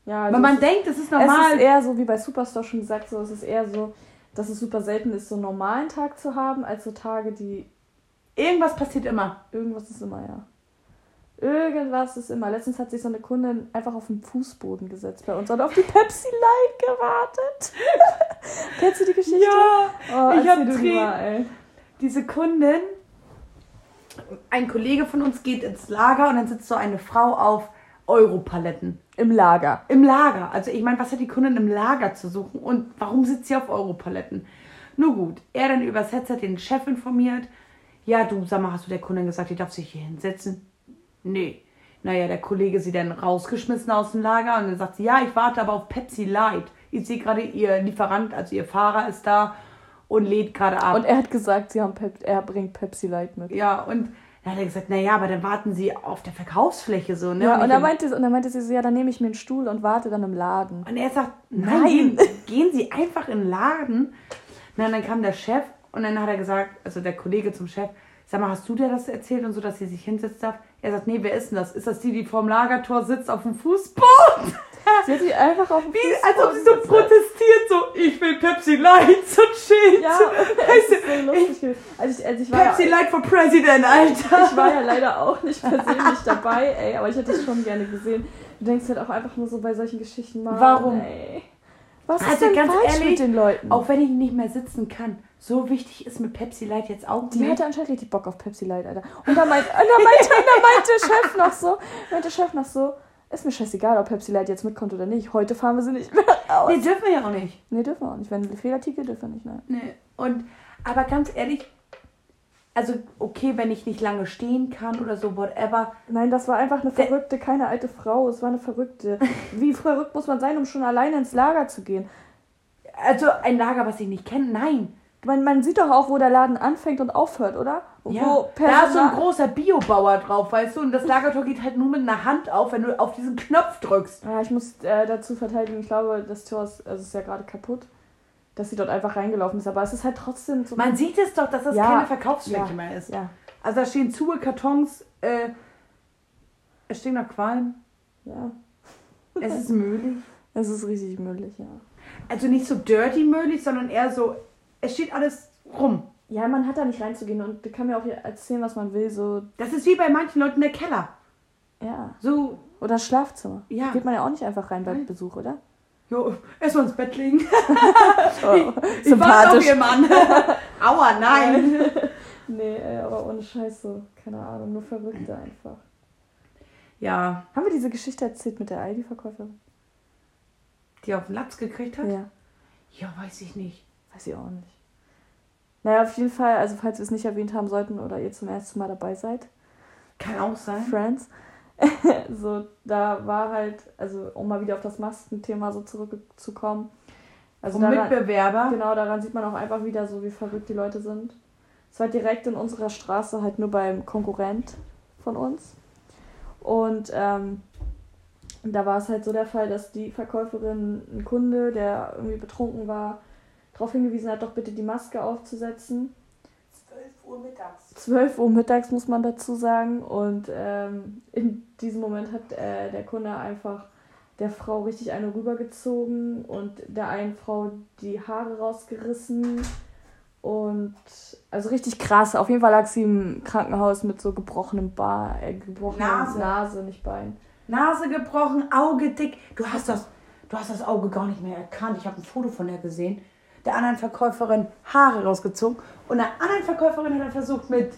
Speaker 3: Ja,
Speaker 2: Weil
Speaker 3: also
Speaker 2: man
Speaker 3: es
Speaker 2: denkt, es ist
Speaker 3: Es
Speaker 2: normal.
Speaker 3: ist eher so, wie bei Superstore schon gesagt, so, es ist eher so, dass es super selten ist, so einen normalen Tag zu haben, als so Tage, die
Speaker 2: Irgendwas passiert immer.
Speaker 3: irgendwas ist immer, ja. Irgendwas ist immer. Letztens hat sich so eine Kundin einfach auf den Fußboden gesetzt bei uns und auf die Pepsi Light gewartet. Kennst du die Geschichte? oh,
Speaker 2: ich hab
Speaker 3: erzähl du die
Speaker 2: Tränen. Diese Kundin, ein Kollege von uns geht ins Lager und dann sitzt so eine Frau auf Europaletten.
Speaker 3: Im Lager.
Speaker 2: Im Lager. Also ich meine, was hat die Kundin im Lager zu suchen und warum sitzt sie auf Europaletten? Nur gut, er dann übers Headset den Chef informiert. Ja, du, sag mal, hast du der Kundin gesagt, die darf sich hier hinsetzen? Nee. Naja, der Kollege sie dann rausgeschmissen aus dem Lager und dann sagt sie, ja, ich warte aber auf Pepsi Light. Ich sehe gerade, ihr Lieferant, also ihr Fahrer ist da und lädt gerade ab.
Speaker 3: Und er hat gesagt, sie haben Pep er bringt Pepsi Light mit.
Speaker 2: ja, und dann hat er gesagt, naja, aber dann warten sie auf der Verkaufsfläche so, ne?
Speaker 3: Ja,
Speaker 2: nicht
Speaker 3: und dann meinte, und dann meinte sie so, ja, dann nehme ich mir einen Stuhl und warte dann im Laden.
Speaker 2: Und er sagt, nein, gehen Sie einfach in den Laden. Na, und dann kam der Chef und dann hat er gesagt, also der Kollege zum Chef, sag mal, hast du dir das erzählt und so, dass sie sich hinsetzen darf? Er sagt, nee, wer ist denn das? Ist das die, die vorm Lagertor sitzt auf dem Fußboden?
Speaker 3: Sie hat sich einfach auf den
Speaker 2: Wie, als ob sie so protestiert, so, ich will Pepsi Light, so chill.
Speaker 3: Ja,
Speaker 2: weißt du,
Speaker 3: so lustig gewesen. Also ich, also ich, war
Speaker 2: Pepsi
Speaker 3: ja,
Speaker 2: Light for President, Alter.
Speaker 3: ich war ja leider auch nicht persönlich dabei, ey, aber ich hätte es schon gerne gesehen. Du denkst halt auch einfach nur so bei solchen Geschichten mal.
Speaker 2: Warum?
Speaker 3: Ey. Was
Speaker 2: Also
Speaker 3: ist denn
Speaker 2: ganz
Speaker 3: falsch
Speaker 2: ehrlich,
Speaker 3: mit den Leuten?
Speaker 2: Auch wenn ich nicht mehr sitzen kann, so wichtig ist mir Pepsi Light jetzt auch
Speaker 3: die
Speaker 2: nicht.
Speaker 3: hatte anscheinend richtig Bock auf Pepsi Light, Alter. Und dann meinte, und dann meinte, und dann meinte der Chef noch so, meinte der Chef noch so, ist mir scheißegal, ob Pepsi Light jetzt mitkommt oder nicht. Heute fahren wir sie nicht mehr raus.
Speaker 2: Nee, dürfen wir ja auch nicht.
Speaker 3: Nee, dürfen wir auch nicht. Wenn Fehlartikel dürfen wir nicht, nein.
Speaker 2: Nee. Und, aber ganz ehrlich, also okay, wenn ich nicht lange stehen kann oder so, whatever.
Speaker 3: Nein, das war einfach eine verrückte, keine alte Frau. Es war eine verrückte. Wie verrückt muss man sein, um schon alleine ins Lager zu gehen?
Speaker 2: Also ein Lager, was ich nicht kenne, nein.
Speaker 3: Man, man sieht doch auch, wo der Laden anfängt und aufhört, oder?
Speaker 2: Ja,
Speaker 3: Wo
Speaker 2: da ist so ein großer Biobauer drauf, weißt du? Und das Lagertor geht halt nur mit einer Hand auf, wenn du auf diesen Knopf drückst.
Speaker 3: Ja, ich muss äh, dazu verteidigen, ich glaube, das Tor ist, also ist ja gerade kaputt, dass sie dort einfach reingelaufen ist. Aber es ist halt trotzdem so.
Speaker 2: Man sieht es doch, dass das
Speaker 3: Ja,
Speaker 2: keine Verkaufsfläche
Speaker 3: ja,
Speaker 2: mehr ist.
Speaker 3: Ja,
Speaker 2: Also da stehen zu Kartons, äh, es stehen noch Qualm,
Speaker 3: ja.
Speaker 2: es ist möglich.
Speaker 3: Es ist richtig müllig, ja.
Speaker 2: Also nicht so dirty möglich, sondern eher so, es steht alles rum.
Speaker 3: Ja, man hat da nicht reinzugehen und kann mir auch erzählen, was man will, so,
Speaker 2: Das ist wie bei manchen Leuten der Keller.
Speaker 3: ja.
Speaker 2: So,
Speaker 3: Oder Schlafzimmer.
Speaker 2: Ja.
Speaker 3: Geht man ja auch nicht einfach rein bei
Speaker 2: Nein.
Speaker 3: Besuch, oder?
Speaker 2: jo, erstmal ins Bett legen.
Speaker 3: Oh,
Speaker 2: Ich
Speaker 3: sympathisch.
Speaker 2: ihr Mann. Aua, nein.
Speaker 3: Nee, ey, aber ohne Scheiß so. Keine Ahnung, nur Verrückte einfach.
Speaker 2: Ja,
Speaker 3: Haben wir diese Geschichte erzählt mit der Aldi-Verkäuferin?
Speaker 2: die auf den Latz gekriegt hat?
Speaker 3: Ja,
Speaker 2: Ja, weiß ich nicht.
Speaker 3: weiß ich auch nicht. Naja, auf jeden Fall, also falls wir es nicht erwähnt haben sollten oder ihr zum ersten Mal dabei seid,
Speaker 2: Kann auch sein.
Speaker 3: Friends, so, da war halt, also um mal wieder auf das Maskenthema so zurückzukommen. Also
Speaker 2: Vom
Speaker 3: daran,
Speaker 2: Mitbewerber.
Speaker 3: genau, daran sieht man auch einfach wieder so, wie verrückt die Leute sind. Es war direkt in unserer Straße, halt nur beim Konkurrent von uns. Und ähm, da war es halt so der Fall, dass die Verkäuferin einen Kunde, der irgendwie betrunken war, darauf hingewiesen hat, doch bitte die Maske aufzusetzen.
Speaker 2: 12 Uhr mittags.
Speaker 3: 12 Uhr mittags muss man dazu sagen. Und ähm, in diesem Moment hat äh, der Kunde einfach der Frau richtig eine rübergezogen und der einen Frau die Haare rausgerissen. Und also richtig krass. Auf jeden Fall lag sie im Krankenhaus mit so gebrochenem Bar, äh, gebrochenem
Speaker 2: Nase.
Speaker 3: Nase, nicht Bein.
Speaker 2: Nase gebrochen, Auge dick. Du hast das, du hast das Auge gar nicht mehr erkannt. Ich habe ein Foto von der gesehen. Der anderen Verkäuferin Haare rausgezogen. Und der anderen Verkäuferin hat er versucht, mit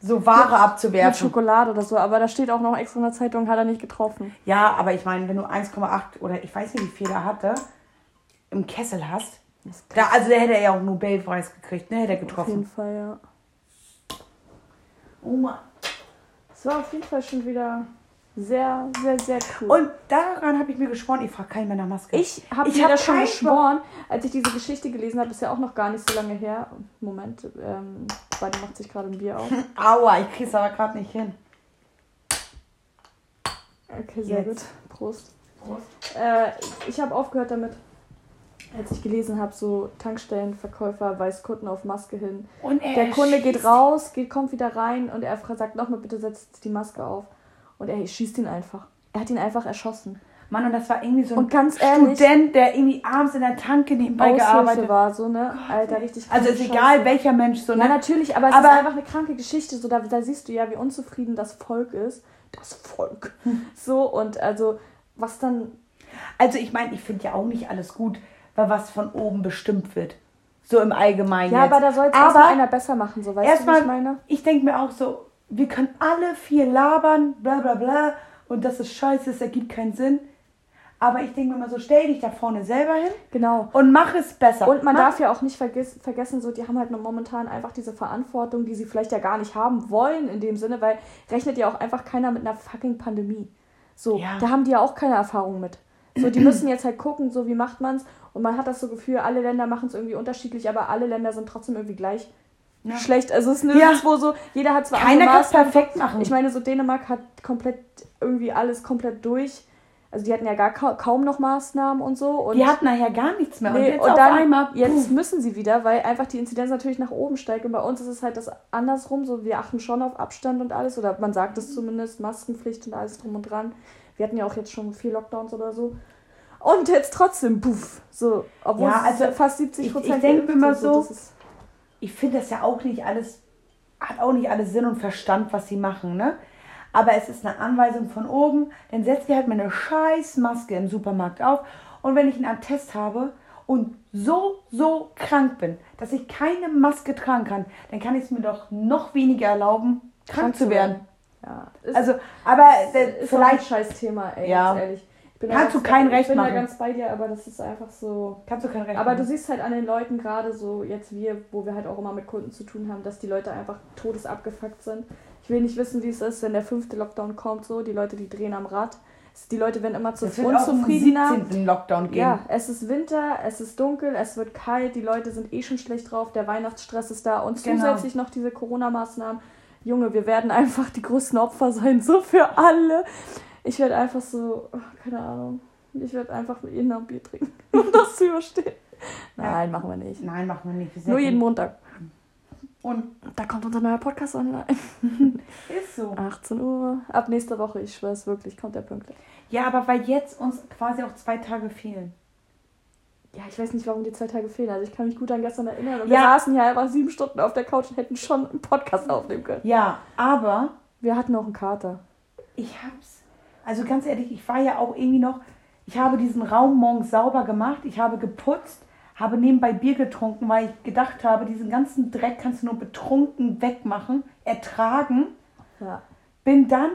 Speaker 2: so Ware
Speaker 3: Mit
Speaker 2: abzuwerfen.
Speaker 3: Schokolade oder so, aber da steht auch noch extra in der Zeitung, hat er nicht getroffen.
Speaker 2: Ja, aber ich meine, wenn du 1,8 oder ich weiß nicht, wie viel er hatte, im Kessel hast. Da, also der hätte er ja auch Nobelpreis gekriegt, ne? Hätte er
Speaker 3: Auf jeden
Speaker 2: getroffen.
Speaker 3: Fall, ja.
Speaker 2: Oh Mann.
Speaker 3: Es war auf jeden Fall schon wieder Sehr, sehr, sehr cool.
Speaker 2: Und daran habe ich mir geschworen, ich frage keinen mehr nach Maske.
Speaker 3: Ich habe mir
Speaker 2: hab
Speaker 3: das schon geschworen, als ich diese Geschichte gelesen habe, ist ja auch noch gar nicht so lange her. Moment, ähm, beide macht sich gerade ein Bier auf.
Speaker 2: Aua, ich krieg's aber gerade nicht hin.
Speaker 3: Okay, sehr
Speaker 2: Jetzt.
Speaker 3: gut. Prost.
Speaker 2: Prost.
Speaker 3: Äh, ich habe aufgehört damit, als ich gelesen habe, so Tankstellenverkäufer weist Kunden auf Maske hin.
Speaker 2: Und er
Speaker 3: Der Kunde geht
Speaker 2: schießt-
Speaker 3: raus, geht, kommt wieder rein und er sagt nochmal, bitte setzt die Maske auf. Und er schießt ihn einfach. Er hat ihn einfach erschossen.
Speaker 2: Mann, und das war irgendwie so ein
Speaker 3: Und ganz ehrlich,
Speaker 2: Student, der irgendwie abends in der Tanke nebenbei
Speaker 3: Aushilfe
Speaker 2: gearbeitet
Speaker 3: war so, ne? Alter, richtig
Speaker 2: Also ist
Speaker 3: kranke
Speaker 2: egal, welcher Mensch so,
Speaker 3: Ja,
Speaker 2: ne?
Speaker 3: natürlich, aber es
Speaker 2: Aber-
Speaker 3: ist einfach eine kranke Geschichte. So, da, da siehst du ja, wie unzufrieden das Volk ist. Das Volk. So, und also, was dann.
Speaker 2: Also ich meine, ich finde ja auch nicht alles gut, weil was von oben bestimmt wird. So im Allgemeinen
Speaker 3: Ja,
Speaker 2: jetzt.
Speaker 3: aber da soll es erstmal einer besser machen, so weißt du, wie
Speaker 2: Erstmal,
Speaker 3: ich meine?
Speaker 2: ich denke mir auch so, wir können alle viel labern, bla bla bla, und das ist scheiße, es ergibt keinen Sinn. Aber ich denke mir immer so, stell dich da vorne selber hin
Speaker 3: Genau.
Speaker 2: und mach es besser.
Speaker 3: Und man
Speaker 2: mach,
Speaker 3: darf ja auch nicht vergiss, vergessen, so, die haben halt momentan einfach diese Verantwortung, die sie vielleicht ja gar nicht haben wollen in dem Sinne, weil rechnet ja auch einfach keiner mit einer fucking Pandemie. So,
Speaker 2: Ja.
Speaker 3: da haben die ja auch keine Erfahrung mit. So, die müssen jetzt halt gucken, so wie macht man's und man hat das so Gefühl, alle Länder machen es irgendwie unterschiedlich, aber alle Länder sind trotzdem irgendwie gleich
Speaker 2: Ja.
Speaker 3: schlecht. Also es ist nirgendwo so, jeder hat zwar
Speaker 2: Keiner kann es perfekt machen.
Speaker 3: Ich meine, so Dänemark hat komplett irgendwie alles komplett durch. Also die hatten ja gar ka kaum noch Maßnahmen und so. Und
Speaker 2: die hatten nachher gar nichts mehr. und
Speaker 3: Nee,
Speaker 2: jetzt
Speaker 3: und dann,
Speaker 2: einmal,
Speaker 3: jetzt müssen sie wieder, weil einfach die Inzidenz natürlich nach oben steigt. Und bei uns ist es halt das andersrum, so wir achten schon auf Abstand und alles, oder man sagt es zumindest, Maskenpflicht und alles drum und dran. Wir hatten ja auch jetzt schon vier Lockdowns oder so. Und jetzt trotzdem, puff, so, obwohl
Speaker 2: Ja,
Speaker 3: es
Speaker 2: also
Speaker 3: fast 70
Speaker 2: ich-
Speaker 3: Prozent
Speaker 2: ich denk mir immer so,
Speaker 3: ist-
Speaker 2: ich finde das ja auch nicht alles, hat auch nicht alles Sinn und Verstand, was sie machen, ne? Aber es ist eine Anweisung von oben, dann setzt ihr halt meine scheiß Maske im Supermarkt auf und wenn ich einen Attest habe und so, so krank bin, dass ich keine Maske tragen kann, dann kann ich es mir doch noch weniger erlauben, krank, zu werden.
Speaker 3: Ja, ist,
Speaker 2: Also, aber äh,
Speaker 3: ist vielleicht scheiß Thema, ey,
Speaker 2: Ja.
Speaker 3: ganz ehrlich. Ich bin da
Speaker 2: Kannst
Speaker 3: ganz-
Speaker 2: du kein Recht
Speaker 3: Ich bin
Speaker 2: machen.
Speaker 3: da ganz bei dir, aber das ist einfach so.
Speaker 2: kannst du kein Recht
Speaker 3: Aber du
Speaker 2: machen.
Speaker 3: siehst halt an den Leuten gerade so, jetzt wir, wo wir halt auch immer mit Kunden zu tun haben, dass die Leute einfach todesabgefuckt sind. Ich will nicht wissen, wie es ist, wenn der fünfte Lockdown kommt, so. Die Leute, die drehen am Rad. Es- Die Leute werden immer zu
Speaker 2: Es
Speaker 3: unzufriedener.
Speaker 2: 17. Lockdown geben.
Speaker 3: Ja, es ist Winter, es ist dunkel, es wird kalt, die Leute sind eh schon schlecht drauf, der Weihnachtsstress ist da und
Speaker 2: Genau.
Speaker 3: zusätzlich noch diese Corona-Maßnahmen. Junge, wir werden einfach die größten Opfer sein, so für alle. Ich werde einfach so, ach, keine Ahnung, ich werde einfach mit ihnen ein Bier trinken, um das zu überstehen. Nein, machen wir nicht.
Speaker 2: Nein, machen wir nicht. Wir
Speaker 3: Nur
Speaker 2: ja
Speaker 3: jeden Montag.
Speaker 2: Und
Speaker 3: Da kommt unser neuer Podcast online.
Speaker 2: ist so.
Speaker 3: 18 Uhr. Ab nächster Woche, ich schwör's wirklich, kommt der pünktlich.
Speaker 2: Ja, aber weil jetzt uns quasi auch zwei Tage fehlen.
Speaker 3: Ja, ich weiß nicht, warum die zwei Tage fehlen. Also ich kann mich gut an gestern erinnern. Und
Speaker 2: Ja.
Speaker 3: wir saßen hier einfach sieben Stunden auf der Couch und hätten schon einen Podcast aufnehmen können.
Speaker 2: Ja, aber
Speaker 3: Wir hatten auch einen Kater.
Speaker 2: ich hab's. Also ganz ehrlich, ich war ja auch irgendwie noch. Ich habe diesen Raum morgens sauber gemacht. Ich habe geputzt, habe nebenbei Bier getrunken, weil ich gedacht habe, diesen ganzen Dreck kannst du nur betrunken wegmachen, ertragen.
Speaker 3: Ja.
Speaker 2: Bin dann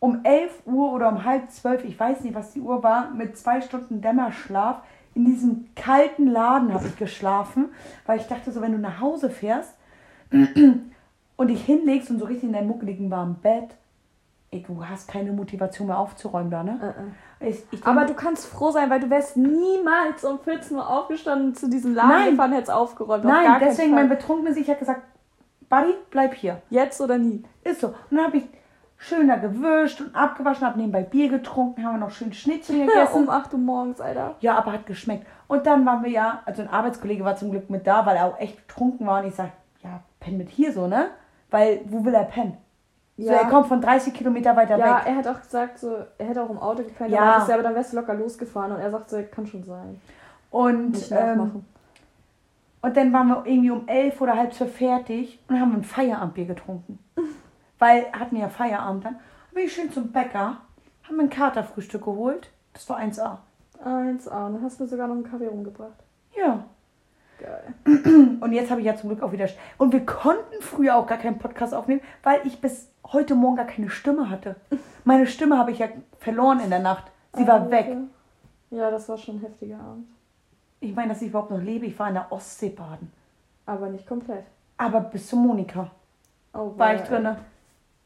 Speaker 2: um 11 Uhr oder um halb zwölf, ich weiß nicht, was die Uhr war, mit zwei Stunden Dämmerschlaf in diesem kalten Laden habe ich geschlafen, weil ich dachte so, wenn du nach Hause fährst und dich hinlegst und so richtig in deinem muckeligen warmen Bett, du hast keine Motivation mehr aufzuräumen da, ne? Ich, ich
Speaker 3: Aber du kannst froh sein, weil du wärst niemals um 14 Uhr aufgestanden zu diesem Laden
Speaker 2: Nein.
Speaker 3: gefahren, hättest aufgeräumt. Auf
Speaker 2: Nein,
Speaker 3: keinen
Speaker 2: deswegen mein betrunkenes Ich hat gesagt, Buddy, bleib hier.
Speaker 3: Jetzt oder nie.
Speaker 2: Ist so. Und dann habe ich schön da gewischt und abgewaschen, habe nebenbei Bier getrunken, haben wir noch schön Schnittchen gegessen.
Speaker 3: um 8 Uhr morgens, Alter.
Speaker 2: Ja, aber hat geschmeckt. Und dann waren wir ja, also ein Arbeitskollege war zum Glück mit da, weil er auch echt betrunken war. Und ich sag, ja, penn mit hier so, ne? Weil, wo will er pennen? So,
Speaker 3: Ja.
Speaker 2: er kommt von 30 Kilometer weiter
Speaker 3: Ja,
Speaker 2: weg.
Speaker 3: er hat auch gesagt, so, er hätte auch im Auto gepennt.
Speaker 2: Ja.
Speaker 3: Ja. Aber, aber dann wärst du locker losgefahren. Und er sagt so, kann schon sein.
Speaker 2: Und, ähm, und dann waren wir irgendwie um elf oder halb zwölf fertig und haben ein Feierabendbier getrunken. Weil hatten ja Feierabend dann. Dann bin ich schön zum Bäcker, haben mir ein Katerfrühstück geholt. Das war 1A.
Speaker 3: 1A. Und dann hast du mir sogar noch einen Kaffee rumgebracht.
Speaker 2: Ja.
Speaker 3: Geil.
Speaker 2: Und jetzt habe ich ja zum Glück auch wieder. Und wir konnten früher auch gar keinen Podcast aufnehmen, weil ich bis heute Morgen gar keine Stimme hatte. Meine Stimme habe ich ja verloren in der Nacht. Sie war
Speaker 3: Alter.
Speaker 2: weg.
Speaker 3: Ja, das war schon ein heftiger Abend.
Speaker 2: Ich meine, dass ich überhaupt noch lebe. Ich war in der Ostsee baden.
Speaker 3: Aber nicht komplett.
Speaker 2: Aber bis zu Monika
Speaker 3: Oh,
Speaker 2: war ich
Speaker 3: weil-
Speaker 2: drinne.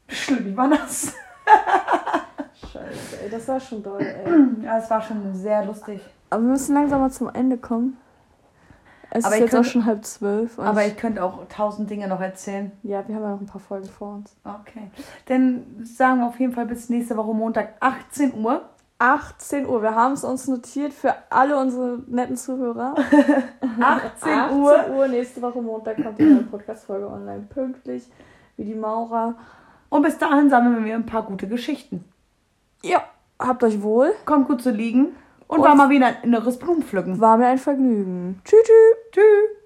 Speaker 2: Schlimm, ich war nass.
Speaker 3: Scheiße, ey, das war schon doll, ey.
Speaker 2: Ja, es war schon sehr lustig.
Speaker 3: Aber wir müssen langsam mal zum Ende kommen. Es
Speaker 2: Aber
Speaker 3: ist
Speaker 2: ich
Speaker 3: jetzt auch
Speaker 2: könnte-
Speaker 3: schon halb zwölf.
Speaker 2: Aber ich, könnte auch tausend Dinge noch erzählen.
Speaker 3: ja, wir haben ja noch ein paar Folgen vor uns.
Speaker 2: Okay. Dann sagen wir auf jeden Fall bis nächste Woche Montag 18 Uhr.
Speaker 3: 18 Uhr, wir haben es uns notiert für alle unsere netten Zuhörer.
Speaker 2: 18
Speaker 3: 18
Speaker 2: Uhr.
Speaker 3: Uhr, nächste Woche Montag kommt die neue Podcast-Folge online pünktlich, wie die Maurer.
Speaker 2: Und bis dahin sammeln wir ein paar gute Geschichten.
Speaker 3: Ja, habt euch wohl.
Speaker 2: Kommt gut zu liegen. Und,
Speaker 3: Und-
Speaker 2: war mal wieder ein inneres Blumenpflücken.
Speaker 3: War mir ein Vergnügen. Tschüss, tschüss.
Speaker 2: Tschüss.